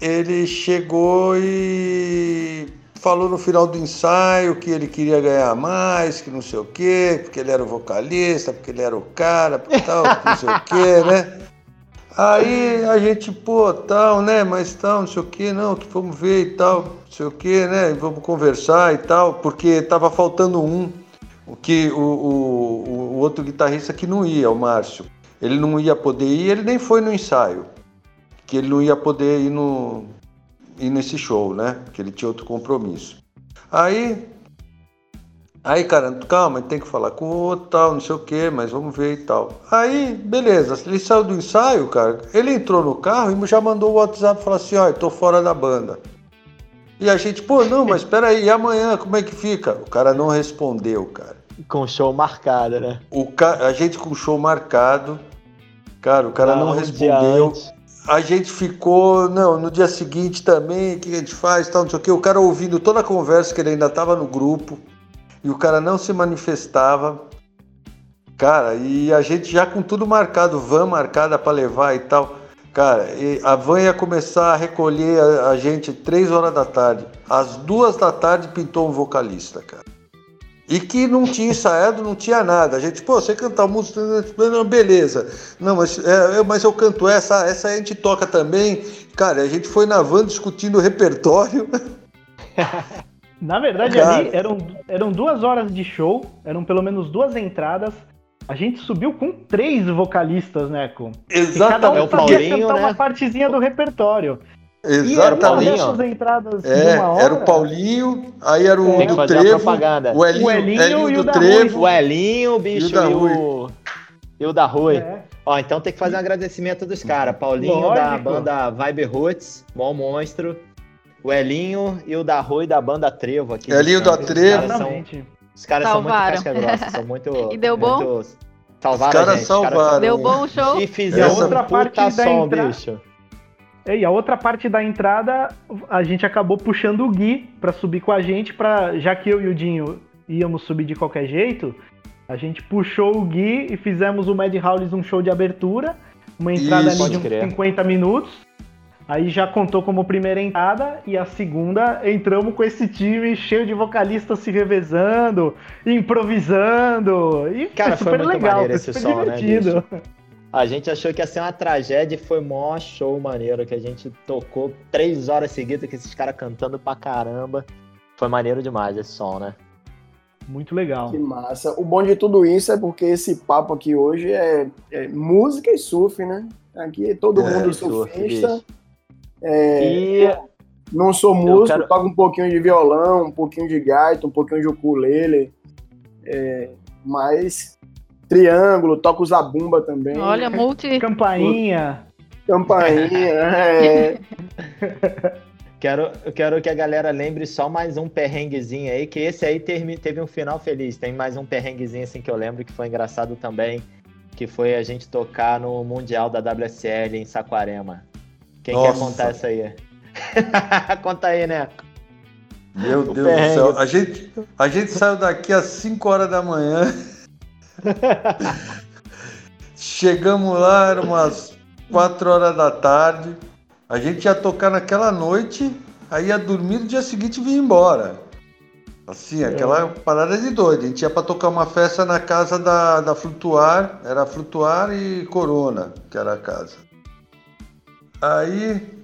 Speaker 5: ele chegou e falou no final do ensaio que ele queria ganhar mais, que não sei o quê, porque ele era o vocalista, porque ele era o cara, porque tal, não sei o quê, <laughs> né? Aí a gente, pô, tal, né? Mas tal, não sei o quê, não, que vamos ver e tal, não sei o quê, né? Vamos conversar e tal, porque tava faltando um, o que o, o, o outro guitarrista que não ia, o Márcio. Ele não ia poder ir, ele nem foi no ensaio, que ele não ia poder ir no ir nesse show, né? Que ele tinha outro compromisso. Aí Aí, cara, calma, tem que falar com o outro, tal, não sei o que, mas vamos ver e tal. Aí, beleza, ele saiu do ensaio, cara, ele entrou no carro e já mandou o WhatsApp e falou assim, ó, eu tô fora da banda. E a gente, pô, não, mas peraí, e amanhã, como é que fica? O cara não respondeu, cara.
Speaker 3: com show marcado, né?
Speaker 5: O ca... A gente com o show marcado, cara, o cara não
Speaker 3: um dia
Speaker 5: respondeu. A gente ficou, não, no dia seguinte também, o que a gente faz, tal, não sei o que. O cara ouvindo toda a conversa que ele ainda estava no grupo e o cara não se manifestava. Cara, e a gente já com tudo marcado, van marcada para levar e tal. Cara, e a van ia começar a recolher a, a gente três horas da tarde. Às duas da tarde pintou um vocalista, cara. E que não tinha ensaiado, não tinha nada. A gente, pô, você canta música, não, beleza. Não, mas, é, eu, mas eu canto essa, essa a gente toca também. Cara, a gente foi na van discutindo o repertório. <laughs>
Speaker 4: Na verdade,
Speaker 5: Cara.
Speaker 4: ali eram, eram duas horas de show, eram pelo menos duas entradas. A gente subiu com três vocalistas, né, com E cada um
Speaker 3: É o Paulinho,
Speaker 4: cantar
Speaker 3: né?
Speaker 4: uma partezinha do repertório. E era
Speaker 5: Exatamente.
Speaker 3: Paulinho.
Speaker 4: dessas entradas de
Speaker 5: É,
Speaker 4: uma hora.
Speaker 5: era o Paulinho, aí era o
Speaker 4: Tem
Speaker 5: do Trevo, o Elinho,
Speaker 4: O Elinho
Speaker 5: Elinho
Speaker 4: e o
Speaker 5: do
Speaker 4: da
Speaker 5: Trevo.
Speaker 3: O Elinho, bicho,
Speaker 5: E o da
Speaker 3: e o, e o da Rui. É. Ó, então tem que fazer um agradecimento dos caras. Paulinho Lógico. da banda Vibe Roots, Mó Monstro. O Elinho e o da Rui da banda Trevo aqui.
Speaker 5: Elinho da Trevo.
Speaker 3: Os caras são, muito casca grossa, são muito. <laughs>
Speaker 6: E deu
Speaker 3: bom?
Speaker 6: Muito...
Speaker 3: Salvaram
Speaker 5: os caras salvaram.
Speaker 3: Cara
Speaker 6: deu bom o show?
Speaker 3: E fizeram
Speaker 4: e a outra parte da
Speaker 3: som,
Speaker 4: entrada...
Speaker 3: bicho.
Speaker 4: E a outra parte da entrada, a gente acabou puxando o Gui para subir com a gente, para já que eu e o Dinho íamos subir de qualquer jeito, a gente puxou o Gui e fizemos o Mad Howlis um show de abertura, uma entrada
Speaker 5: Isso,
Speaker 4: ali de uns
Speaker 3: crer.
Speaker 4: 50 minutos. Aí já contou como primeira entrada e a segunda entramos com esse time cheio de vocalistas se revezando, improvisando. E
Speaker 3: Cara,
Speaker 4: foi
Speaker 3: foi
Speaker 4: super
Speaker 3: muito
Speaker 4: legal,
Speaker 3: maneiro
Speaker 4: foi
Speaker 3: esse
Speaker 4: super
Speaker 3: som, né,
Speaker 4: divertido.
Speaker 3: A gente achou que ia ser uma tragédia e foi mó show maneiro, que a gente tocou três horas seguidas com esses caras cantando pra caramba. Foi maneiro demais esse som, né?
Speaker 4: Muito legal.
Speaker 1: Que massa. O bom de tudo isso é porque esse papo aqui hoje é, é música e surf, né? Aqui todo
Speaker 5: É,
Speaker 1: mundo
Speaker 3: surf,
Speaker 1: surfista. É,
Speaker 3: E
Speaker 1: Não sou músico,
Speaker 3: quero-
Speaker 1: toco um pouquinho de violão, um pouquinho de gaita, um pouquinho de ukulele. É, mas triângulo, toco zabumba também.
Speaker 6: Olha, multi.
Speaker 4: Campainha.
Speaker 1: Campainha. é. <laughs>
Speaker 3: quero, eu quero que a galera lembre só mais um perrenguezinho aí, que esse aí termi- teve um final feliz. Tem mais um perrenguezinho assim que eu lembro que foi engraçado também, que foi a gente tocar no Mundial da WSL em Saquarema. Quem quer
Speaker 5: Nossa.
Speaker 3: contar essa aí? <laughs> Conta aí, né?
Speaker 5: Meu
Speaker 3: O
Speaker 5: Deus
Speaker 3: perrengue.
Speaker 5: do céu. A gente, a gente saiu daqui às 5 horas da manhã. Chegamos lá, eram umas 4 horas da tarde. A gente ia tocar naquela noite, aí ia dormir no dia seguinte e vinha embora. Assim, aquela parada de doido. A gente ia pra tocar uma festa na casa da, da Flutuar, era Flutuar e Corona, que era a casa. Aí,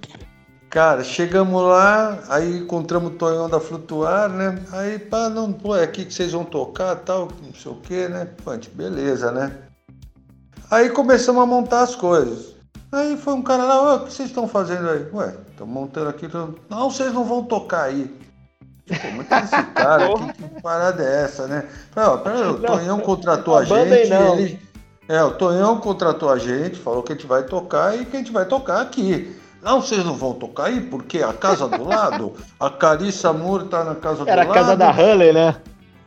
Speaker 5: cara, chegamos lá, aí encontramos o Tonhão da Flutuar, né? Aí, pá, não, pô, é aqui que vocês vão tocar tal, não sei o quê, né? Pô, beleza, né? Aí começamos a montar as coisas. Aí foi um cara lá, "Ô, o que vocês estão fazendo aí? Ué, estamos montando aqui. tô- Não, vocês não vão tocar aí. Pô, mas quem é esse <laughs> cara? que, que parada é essa, né? Falei, ó, peraí, o Tonhão contratou a, gente.
Speaker 3: não.
Speaker 5: Ele... É, o Tonhão contratou a gente, falou que a gente vai tocar e que a gente vai tocar aqui. Não, vocês não vão tocar aí, porque a casa do lado, a Carissa Moore tá na casa
Speaker 3: Era
Speaker 5: do
Speaker 3: a casa
Speaker 5: lado.
Speaker 3: da Hurley, né?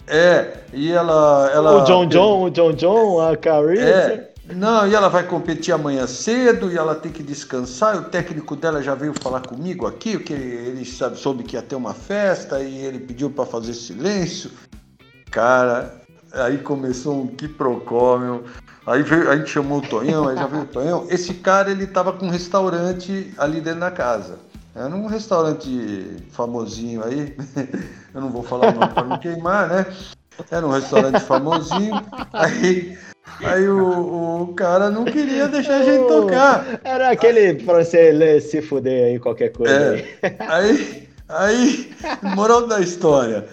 Speaker 5: É, e ela. ela
Speaker 3: o John John, o John John, a Carissa.
Speaker 5: É, não, e ela vai competir amanhã cedo e ela tem que descansar. E o técnico dela já veio falar comigo aqui, que ele sabe, soube que ia ter uma festa e ele pediu para fazer silêncio. Cara, aí começou um quiprocó, meu. Aí veio, a gente chamou o Tonhão, aí já veio o Tonhão. Esse cara, ele tava com um restaurante ali dentro da casa. Era um restaurante famosinho aí. <laughs> Eu não vou falar o nome para não queimar, né? Era um restaurante famosinho. Aí, aí o, o cara não queria deixar a gente tocar.
Speaker 3: Era aquele pra você ler, se fuder aí, qualquer coisa.
Speaker 5: É.
Speaker 3: aí.
Speaker 5: Aí, aí, moral da história.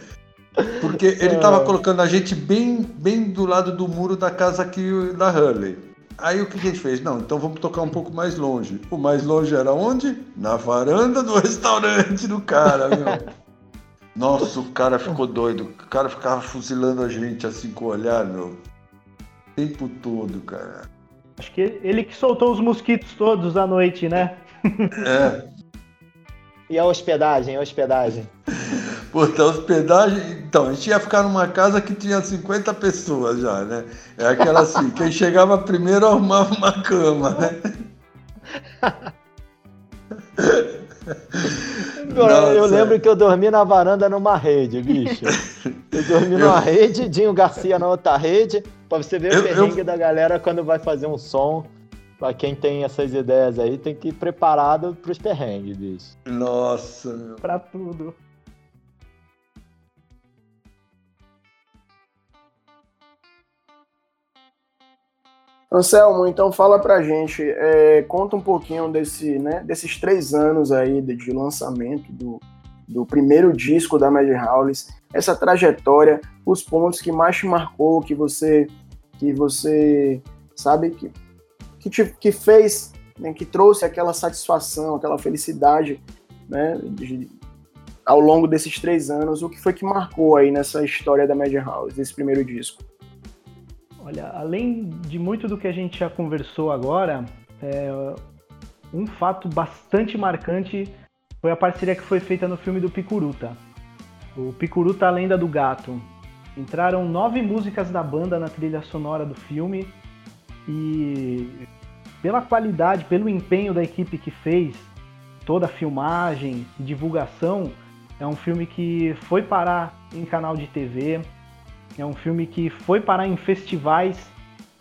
Speaker 5: Porque <laughs> ele tava colocando a gente bem, bem do lado do muro da casa aqui da Hurley. Aí o que, que a gente fez? Não, então vamos tocar um pouco mais longe. O mais longe era onde? Na varanda do <laughs> restaurante do cara, meu. <laughs> Nossa, o cara ficou doido. O cara ficava fuzilando a gente assim com o olhar, meu. O tempo todo, cara.
Speaker 4: Acho que ele que soltou os mosquitos todos à noite, né?
Speaker 5: É.
Speaker 3: E a hospedagem, a hospedagem.
Speaker 5: Puta, hospedagem. Então, a gente ia ficar numa casa que tinha 50 pessoas já, né? É aquela assim, <laughs> quem chegava primeiro arrumava uma cama, né?
Speaker 3: Agora, eu
Speaker 5: Nossa.
Speaker 3: lembro que eu dormi na varanda numa rede, bicho. Eu dormi numa rede, Dinho Garcia na outra rede, pra você ver
Speaker 5: Eu-
Speaker 3: o perrengue da galera quando vai fazer um som. Pra quem tem essas ideias aí, tem que ir preparado pros perrengues, bicho.
Speaker 5: Nossa, meu.
Speaker 4: Pra tudo.
Speaker 1: Anselmo, então fala pra gente, é, conta um pouquinho desse, né, desses três anos aí de, de lançamento do, do primeiro disco da Mad Howlis, essa trajetória, os pontos que mais te marcou, que você, que você sabe que, que, te, que fez, né, que trouxe aquela satisfação, aquela felicidade, né, de- ao longo desses três anos, o que foi que marcou aí nessa história da Mad House, desse primeiro disco?
Speaker 4: Olha, além de muito do que a gente já conversou agora, é, um fato bastante marcante foi a parceria que foi feita no filme do Picuruta. O Picuruta A Lenda do Gato. Entraram nove músicas da banda na trilha sonora do filme e pela qualidade, pelo empenho da equipe que fez toda a filmagem e divulgação, é um filme que foi parar em canal de TV, é um filme que foi parar em festivais,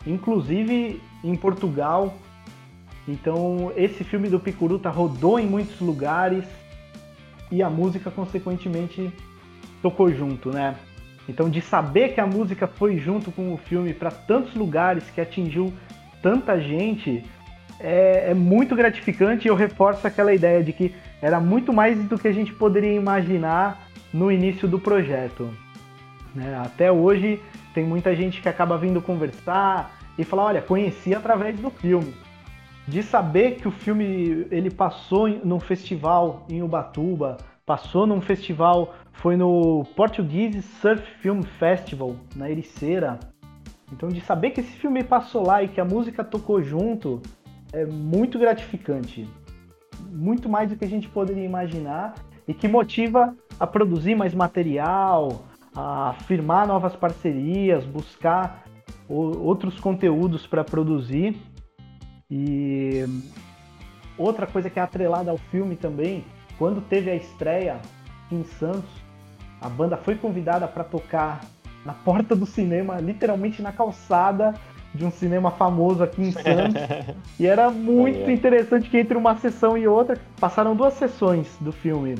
Speaker 4: inclusive em Portugal. Então, esse filme do Picuruta rodou em muitos lugares e a música, consequentemente, tocou junto, né? Então, de saber que a música foi junto com o filme para tantos lugares, que atingiu tanta gente, é, é, muito gratificante e eu reforço aquela ideia de que era muito mais do que a gente poderia imaginar no início do projeto. Né? Até hoje tem muita gente que acaba vindo conversar e falar, olha, conheci através do filme. De saber que o filme ele passou num festival em Ubatuba, passou num festival, foi no Portuguese Surf Film Festival, na Ericeira. Então de saber que esse filme passou lá e que a música tocou junto, é muito gratificante. Muito mais do que a gente poderia imaginar e que motiva a produzir mais material, a firmar novas parcerias, buscar outros conteúdos para produzir. E outra coisa que é atrelada ao filme também, quando teve a estreia em Santos, a banda foi convidada para tocar na porta do cinema, literalmente na calçada de um cinema famoso aqui em Santos. <laughs> e era muito interessante que entre uma sessão e outra passaram duas sessões do filme.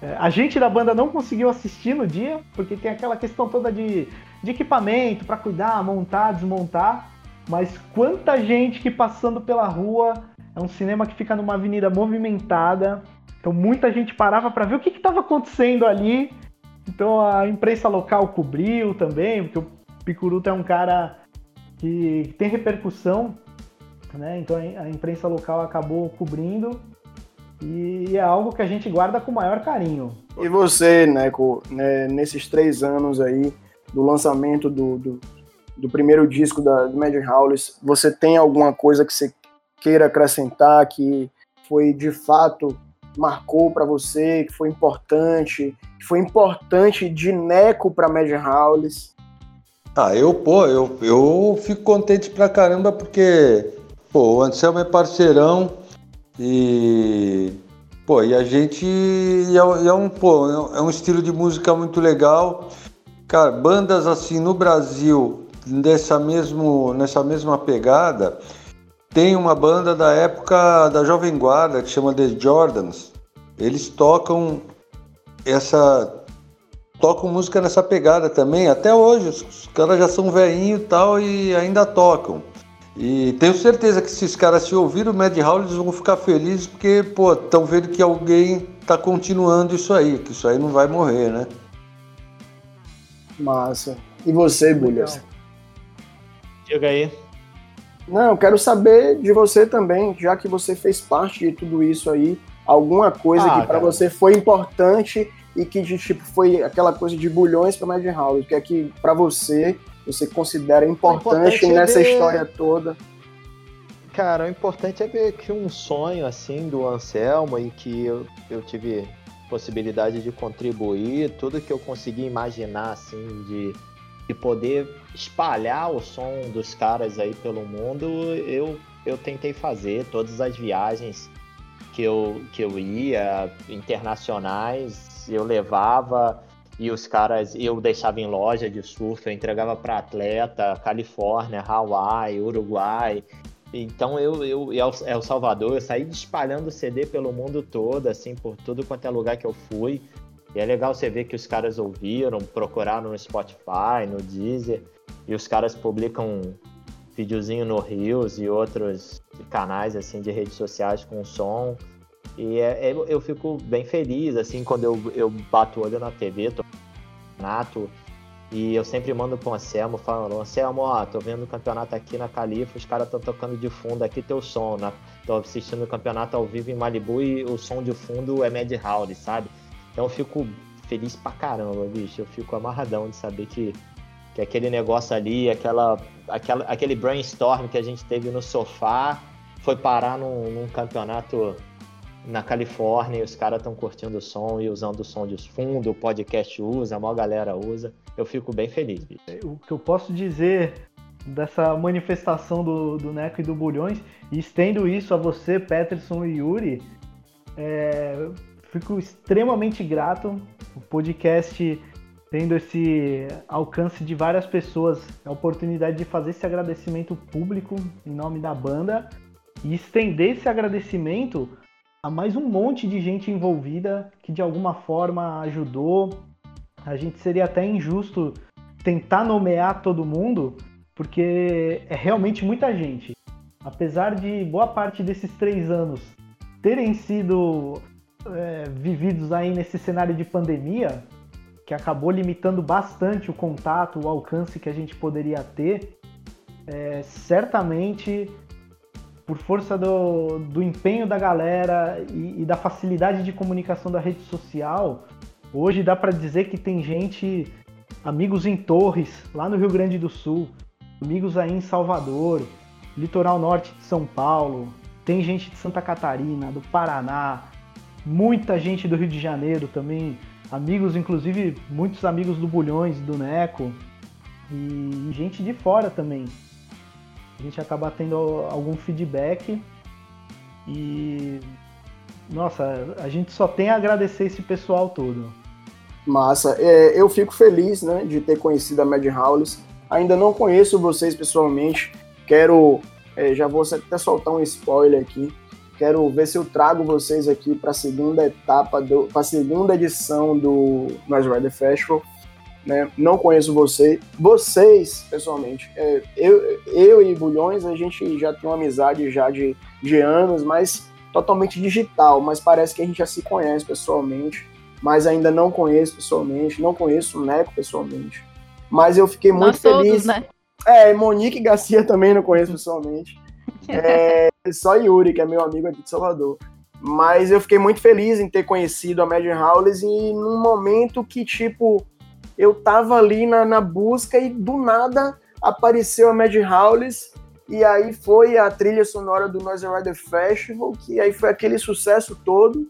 Speaker 4: É, a gente da banda não conseguiu assistir no dia, porque tem aquela questão toda de, de equipamento para cuidar, montar, desmontar. Mas quanta gente que passando pela rua, é um cinema que fica numa avenida movimentada, então muita gente parava para ver o que estava acontecendo ali. Então a imprensa local cobriu também, porque o Picuruta é um cara que tem repercussão, né? Então a imprensa local acabou cobrindo e é algo que a gente guarda com o maior carinho.
Speaker 1: E você, Neco, né, nesses três anos aí do lançamento do, do, do primeiro disco da Magic Howlis, você tem alguma coisa que você queira acrescentar que foi de fato marcou para você, que foi importante, que foi importante de Neco para Magic Howlis?
Speaker 5: Ah, eu, pô, eu, eu fico contente pra caramba porque, pô, o Anselmo é parceirão, e, pô, e a gente. É, é, um, pô, é um estilo de música muito legal. Cara, bandas assim no Brasil, dessa, mesmo, nessa mesma pegada, tem uma banda da época da Jovem Guarda que chama The Jordans. Eles tocam essa. Tocam música nessa pegada também. Até hoje, os caras já são velhinhos e tal e ainda tocam. E tenho certeza que se esses caras se ouviram o Mad Hall, eles vão ficar felizes porque, pô, estão vendo que alguém está continuando isso aí, que isso aí não vai morrer, né?
Speaker 1: Massa. E você, Bulhas?
Speaker 3: Diga aí.
Speaker 1: Não, eu quero saber de você também, já que você fez parte de tudo isso aí, alguma coisa ah, que para você foi importante e que de, tipo foi aquela coisa de bulhões para Mad House, que é que para você você considera importante, importante é nessa é ver... história toda?
Speaker 3: Cara, o importante é ver que um sonho assim do Anselmo e que eu, eu tive possibilidade de contribuir, tudo que eu consegui imaginar assim de, de poder espalhar o som dos caras aí pelo mundo, eu, eu tentei fazer todas as viagens que eu, que eu ia internacionais, eu levava e os caras, eu deixava em loja de surf, eu entregava para atleta, Califórnia, Hawaii, Uruguai. Então eu, eu e El Salvador, eu saí espalhando CD pelo mundo todo, assim, por tudo quanto é lugar que eu fui. E é legal você ver que os caras ouviram, procuraram no Spotify, no Deezer, e os caras publicam videozinho no Rios e outros canais assim de redes sociais com som. E é, é, eu fico bem feliz, assim, quando eu, eu bato o olho na TV, tô nato, e eu sempre mando pro Anselmo falando, Anselmo, ó, tô vendo o campeonato aqui na Califa, os caras estão tocando de fundo aqui teu som, né? Tô assistindo o campeonato ao vivo em Malibu e o som de fundo é Mad Howdy, sabe? Então eu fico feliz pra caramba, bicho. Eu fico amarradão de saber que, que aquele negócio ali, aquela, aquela, aquele brainstorm que a gente teve no sofá foi parar num, num campeonato na Califórnia os caras estão curtindo o som e usando o som de fundo, o podcast usa, a maior galera usa. Eu fico bem feliz. Bicho.
Speaker 4: O que eu posso dizer dessa manifestação do, do Neco e do Bulhões, e estendo isso a você, Peterson e Yuri, é, fico extremamente grato. O podcast tendo esse alcance de várias pessoas, a oportunidade de fazer esse agradecimento público em nome da banda e estender esse agradecimento a mais um monte de gente envolvida que de alguma forma ajudou. A gente seria até injusto tentar nomear todo mundo, porque é realmente muita gente. Apesar de boa parte desses três anos terem sido é, vividos aí nesse cenário de pandemia, que acabou limitando bastante o contato, o alcance que a gente poderia ter, é, certamente por força do, do empenho da galera e, e, da facilidade de comunicação da rede social, hoje dá para dizer que tem gente, amigos em Torres, lá no Rio Grande do Sul, amigos aí em Salvador, litoral norte de São Paulo, tem gente de Santa Catarina, do Paraná, muita gente do Rio de Janeiro também, amigos, inclusive muitos amigos do Bulhões, do Neco, e gente de fora também a gente acaba tendo algum feedback e nossa, a gente só tem a agradecer esse pessoal todo.
Speaker 1: Massa, é, eu fico feliz né, de ter conhecido a Mad Howlis. Ainda não conheço vocês pessoalmente. Quero, é, já vou até soltar um spoiler aqui. Quero ver se eu trago vocês aqui para a segunda etapa, para a segunda edição do Noise Rider Festival né? Não conheço você. Vocês, pessoalmente, é, eu, eu e Bulhões, a gente já tem uma amizade já de, de anos, mas totalmente digital, mas parece que a gente já se conhece pessoalmente, mas ainda não conheço pessoalmente, não conheço o Neco pessoalmente. Mas eu fiquei muito Nós feliz. Todos, né? É, Monique Garcia <laughs> também não conheço pessoalmente. É, só Yuri, que é meu amigo aqui de Salvador. Mas eu fiquei muito feliz em ter conhecido a Magic Howlers e num momento que, tipo, eu tava ali na, na busca e do nada apareceu a Mad Howlis e aí foi a trilha sonora do Noise Rider Festival, que aí foi aquele sucesso todo.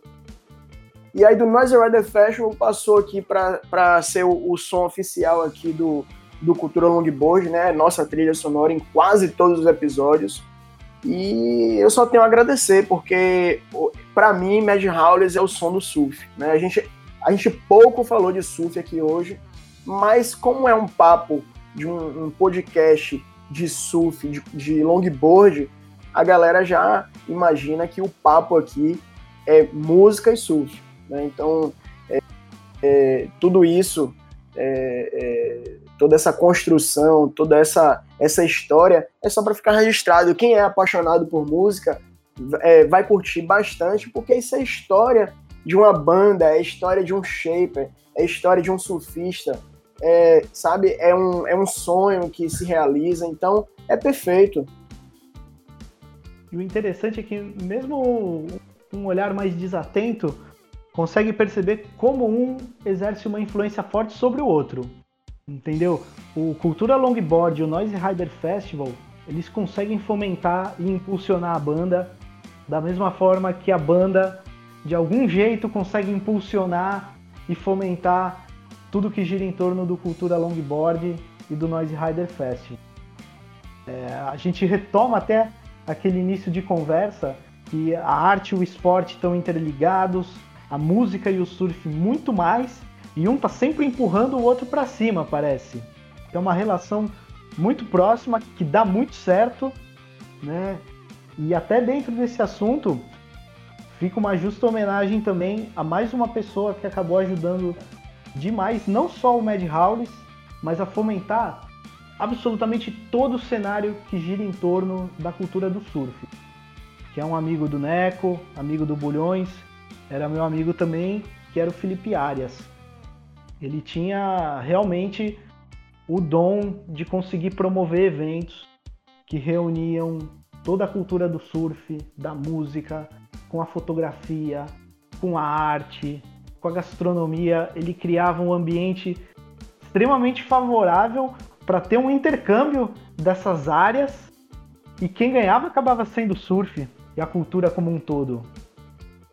Speaker 1: E aí do Noise Rider Festival passou aqui para ser o, o, som oficial aqui do, do Cultura Longboard, né? Nossa trilha sonora em quase todos os episódios. E eu só tenho a agradecer, porque para mim Mad Howlers é o som do surf, né? A gente, a gente pouco falou de surf aqui hoje, mas como é um papo de um, um podcast de surf, de, de longboard, a galera já imagina que o papo aqui é música e surf. Né? Então, é, é, tudo isso, é, é toda essa construção, toda essa, essa história é só para ficar registrado. Quem é apaixonado por música é, vai curtir bastante, porque isso é história de uma banda, é história de um shaper, é história de um surfista, é, sabe, é um, é um sonho que se realiza, então é perfeito.
Speaker 4: E o interessante é que mesmo um olhar mais desatento consegue perceber como um exerce uma influência forte sobre o outro. Entendeu? O Cultura Longboard e o Noise Rider Festival, eles conseguem fomentar e impulsionar a banda da mesma forma que a banda de algum jeito consegue impulsionar e fomentar tudo que gira em torno do Cultura Longboard e do Noise Rider Festival. É, a gente retoma até aquele início de conversa que a arte e o esporte estão interligados, a música e o surf muito mais, e um tá sempre empurrando o outro para cima, parece. É uma relação muito próxima que dá muito certo, né? E até dentro desse assunto fica uma justa homenagem também a mais uma pessoa que acabou ajudando demais não só o Mad Howlis, mas a fomentar absolutamente todo o cenário que gira em torno da cultura do surf. Que é um amigo do Neco, amigo do Bulhões, era meu amigo também, que era o Felipe Arias. Ele tinha realmente o dom de conseguir promover eventos que reuniam toda a cultura do surf, da música, com a fotografia, com a arte, com a gastronomia, ele criava um ambiente extremamente favorável para ter um intercâmbio dessas áreas e quem ganhava acabava sendo o surf e a cultura como um todo.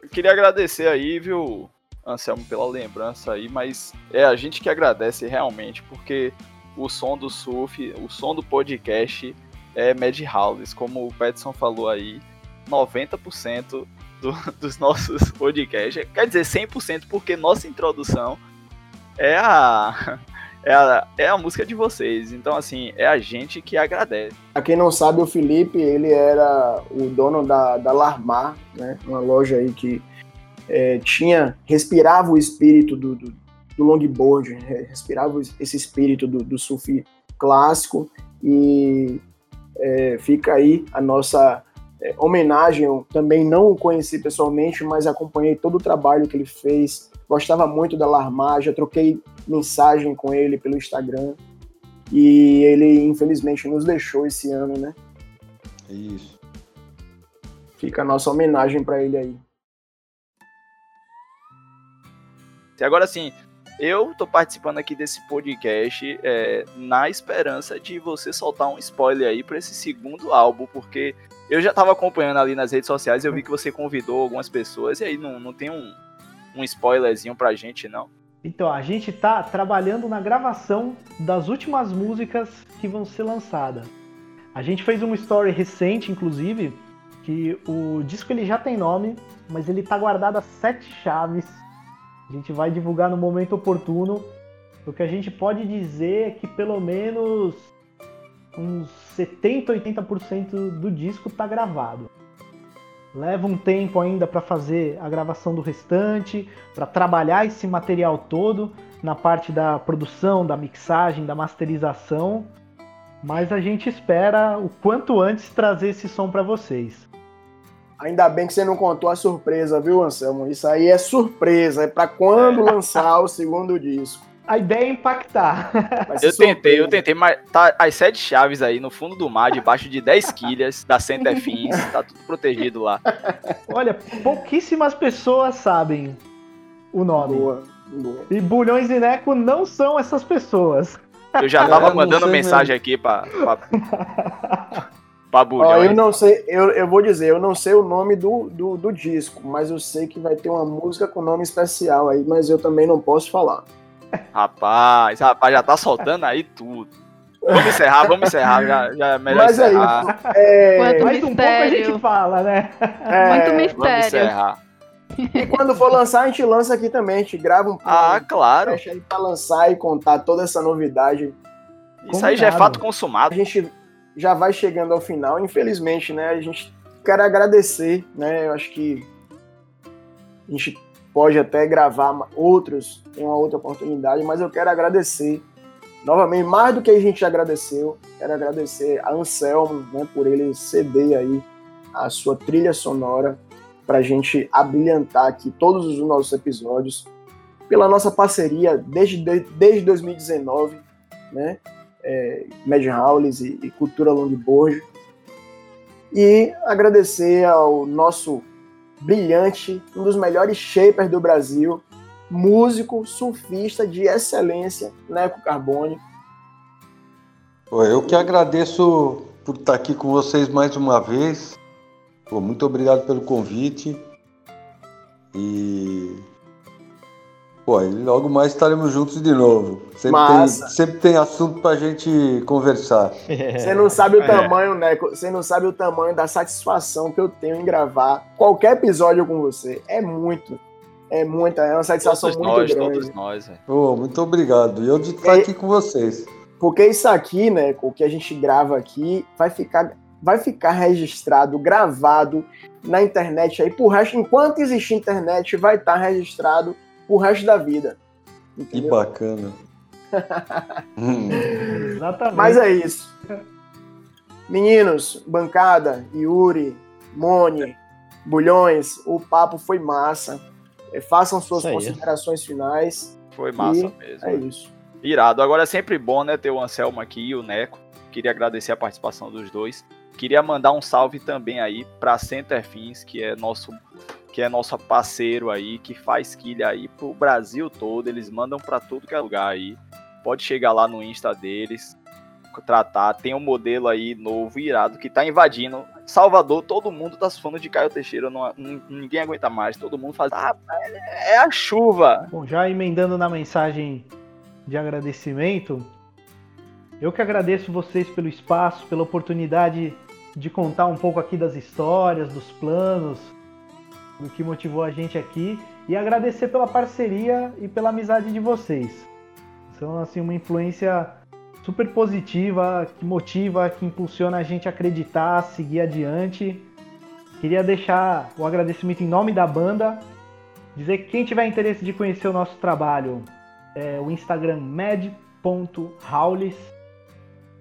Speaker 2: Eu queria agradecer aí, viu, Anselmo, pela lembrança aí, mas é a gente que agradece realmente, porque o som do surf, o som do podcast é Mad Houses, como o Petson falou aí, 90% do, <laughs> dos nossos podcasts, quer dizer 100% porque nossa introdução é a, <laughs> é a, é a música de vocês. Então, assim, é a gente que agradece.
Speaker 1: Pra quem não sabe, o Felipe, ele era o dono da, da Larmar, né? Uma loja aí que é, tinha, respirava o espírito do, do, do longboard, respirava esse espírito do, do surf clássico e é, fica aí a nossa é, homenagem. Eu também não o conheci pessoalmente, mas acompanhei todo o trabalho que ele fez. Gostava muito da Larmar, já troquei mensagem com ele pelo Instagram. E ele, infelizmente, nos deixou esse ano, né?
Speaker 5: Isso.
Speaker 1: Fica a nossa homenagem para ele aí.
Speaker 2: E agora sim, eu tô participando aqui desse podcast é, na esperança de você soltar um spoiler aí para esse segundo álbum, porque eu já tava acompanhando ali nas redes sociais eu vi que você convidou algumas pessoas, e aí não, não tem um, um spoilerzinho pra gente, não?
Speaker 4: Então, a gente tá trabalhando na gravação das últimas músicas que vão ser lançadas. A gente fez uma story recente, inclusive, que o disco ele já tem nome, mas ele tá guardado a sete chaves a gente vai divulgar no momento oportuno. O que a gente pode dizer é que pelo menos uns 70, 80% do disco está gravado. Leva um tempo ainda para fazer a gravação do restante, para trabalhar esse material todo na parte da produção, da mixagem, da masterização. Mas a gente espera o quanto antes trazer esse som para vocês.
Speaker 1: Ainda bem que você não contou a surpresa, viu, Anselmo? Isso aí é surpresa, é para quando <laughs> lançar o segundo disco.
Speaker 4: A ideia é impactar. <laughs>
Speaker 2: Eu tentei, eu tentei, mas tá as sete chaves aí no fundo do mar, debaixo de 10 quilhas da Center Fins, tá tudo protegido lá.
Speaker 4: Olha, pouquíssimas pessoas sabem o nome. Boa, boa. E Bulhões e Neco não são essas pessoas.
Speaker 2: Eu já tava mandando mensagem mesmo. aqui pra, pra
Speaker 1: Ó, eu não sei, eu, eu vou dizer, eu não sei o nome do, do, do, disco, mas eu sei que vai ter uma música com nome especial aí, mas eu também não posso falar.
Speaker 2: Rapaz, rapaz, já tá soltando aí tudo. Vamos encerrar, vamos encerrar, já, já é melhor
Speaker 1: mas
Speaker 2: encerrar.
Speaker 1: Aí, é...
Speaker 4: Quanto mais um pouco a gente fala, né? <laughs>
Speaker 6: É... Muito mistério. Vamos encerrar.
Speaker 1: E quando for lançar, a gente lança aqui também, a gente grava um
Speaker 2: Ah, claro.
Speaker 1: Fecha aí pra lançar e contar toda essa novidade.
Speaker 2: Isso Combinado. aí já é fato consumado.
Speaker 1: A gente já vai chegando ao final. Infelizmente, né, a gente quer agradecer, né? Eu acho que a gente pode até gravar outros em uma outra oportunidade, mas eu quero agradecer novamente, mais do que a gente agradeceu, quero agradecer a Anselmo, né, por ele ceder aí a sua trilha sonora para a gente abrilhantar aqui todos os nossos episódios, pela nossa parceria desde, desde 2019, né? é, Mad Howlis e, e Cultura Longboard. E agradecer ao nosso brilhante, um dos melhores shapers do Brasil, músico, surfista de excelência, Neco Carbone.
Speaker 5: Eu que agradeço por estar aqui com vocês mais uma vez. muito obrigado pelo convite. E Pô, e logo mais estaremos juntos de novo. Sempre, tem, sempre tem assunto pra gente conversar.
Speaker 1: Você não sabe o é. tamanho, né? Você não sabe o tamanho da satisfação que eu tenho em gravar qualquer episódio com você. É muito. É muita, é uma satisfação
Speaker 2: todos
Speaker 1: muito
Speaker 2: nós,
Speaker 1: grande.
Speaker 2: Todos nós,
Speaker 5: oh, muito obrigado. E eu de estar aqui com vocês.
Speaker 1: Porque isso aqui, né, o que a gente grava aqui, vai ficar, vai ficar registrado, gravado na internet aí por resto, enquanto existe internet, vai estar registrado o resto da vida.
Speaker 5: Entendeu? Que bacana. <laughs>
Speaker 1: Exatamente. Mas é isso. Meninos, bancada, Yuri, Moni, Bulhões, o papo foi massa. É, façam suas considerações finais.
Speaker 2: Foi massa mesmo.
Speaker 1: É isso.
Speaker 2: Irado. Agora é sempre bom, né, ter o Anselmo aqui e o Neco. Queria agradecer a participação dos dois. Queria mandar um salve também aí para Center Fins, que é nosso que é nosso parceiro aí, que faz quilha aí pro Brasil todo, eles mandam para tudo que é lugar aí. Pode chegar lá no Insta deles, tratar. Tem um modelo aí novo, irado, que tá invadindo. Salvador, todo mundo tá falando de Caio Teixeira, não, ninguém aguenta mais. Todo mundo faz. Ah, é a chuva.
Speaker 4: Bom, já emendando na mensagem de agradecimento, eu que agradeço vocês pelo espaço, pela oportunidade de contar um pouco aqui das histórias, dos planos, do que motivou a gente aqui e agradecer pela parceria e pela amizade de vocês. São assim uma influência super positiva, que motiva, que impulsiona a gente a acreditar, a seguir adiante. Queria deixar o agradecimento em nome da banda, dizer que quem tiver interesse de conhecer o nosso trabalho, é o Instagram med.haulis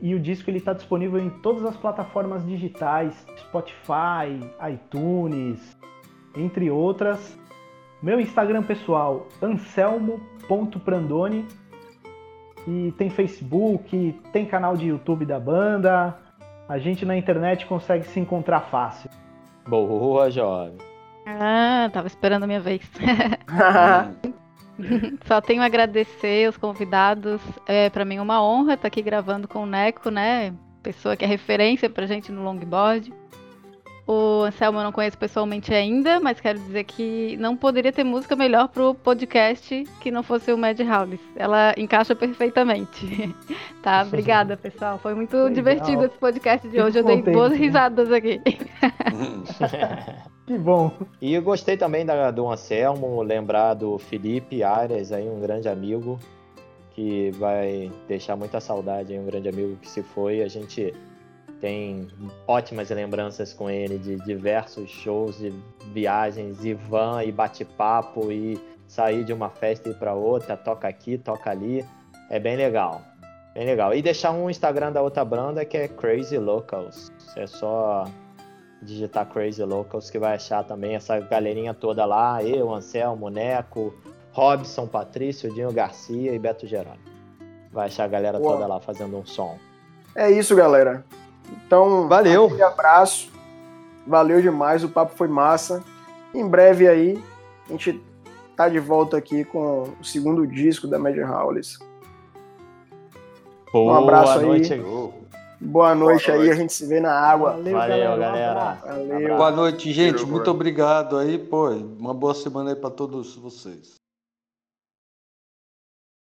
Speaker 4: e o disco ele está disponível em todas as plataformas digitais, Spotify, iTunes, entre outras. Meu Instagram pessoal, anselmo.prandoni. E tem Facebook, tem canal de YouTube da banda. A gente na internet consegue se encontrar fácil.
Speaker 3: Boa, jovem.
Speaker 6: Ah, tava esperando a minha vez. <laughs> <laughs> <laughs> Só tenho a agradecer os convidados. É para mim uma honra estar aqui gravando com o Neco, né? Pessoa que é referência pra gente no longboard. O Anselmo eu não conheço pessoalmente ainda, mas quero dizer que não poderia ter música melhor pro podcast que não fosse o Mad Howlis. Ela encaixa perfeitamente. <laughs> tá, obrigada, pessoal. Foi muito Legal. divertido esse podcast de hoje. Eu dei boas né? risadas aqui. <laughs> <laughs>
Speaker 4: que bom.
Speaker 3: E eu gostei também da, do Anselmo, lembrar do Felipe Arias, aí, um grande amigo, que vai deixar muita saudade, aí, um grande amigo que se foi. A gente tem ótimas lembranças com ele de diversos shows, de viagens, e van, e bate-papo, e sair de uma festa e ir para outra, toca aqui, toca ali. É bem legal. Bem legal. E deixar um Instagram da outra banda que é Crazy Locals. É só digitar Crazy Locals que vai achar também essa galerinha toda lá. Eu, Anselmo, Neco, Robson, Patrício, Dinho Garcia e Beto Geroni. Vai achar a galera Uou. toda lá fazendo um som.
Speaker 1: É isso, galera. Então,
Speaker 3: valeu.
Speaker 1: Um abraço. Valeu demais, o papo foi massa. Em breve aí, a gente tá de volta aqui com o segundo disco da Major Howlis.
Speaker 3: Um abraço aí. Noite.
Speaker 1: Boa noite Boa aí, a gente se vê na água.
Speaker 3: Valeu, Valeu galera.
Speaker 5: Valeu. Boa noite, gente. Muito obrigado aí, pô. Uma boa semana aí para todos vocês.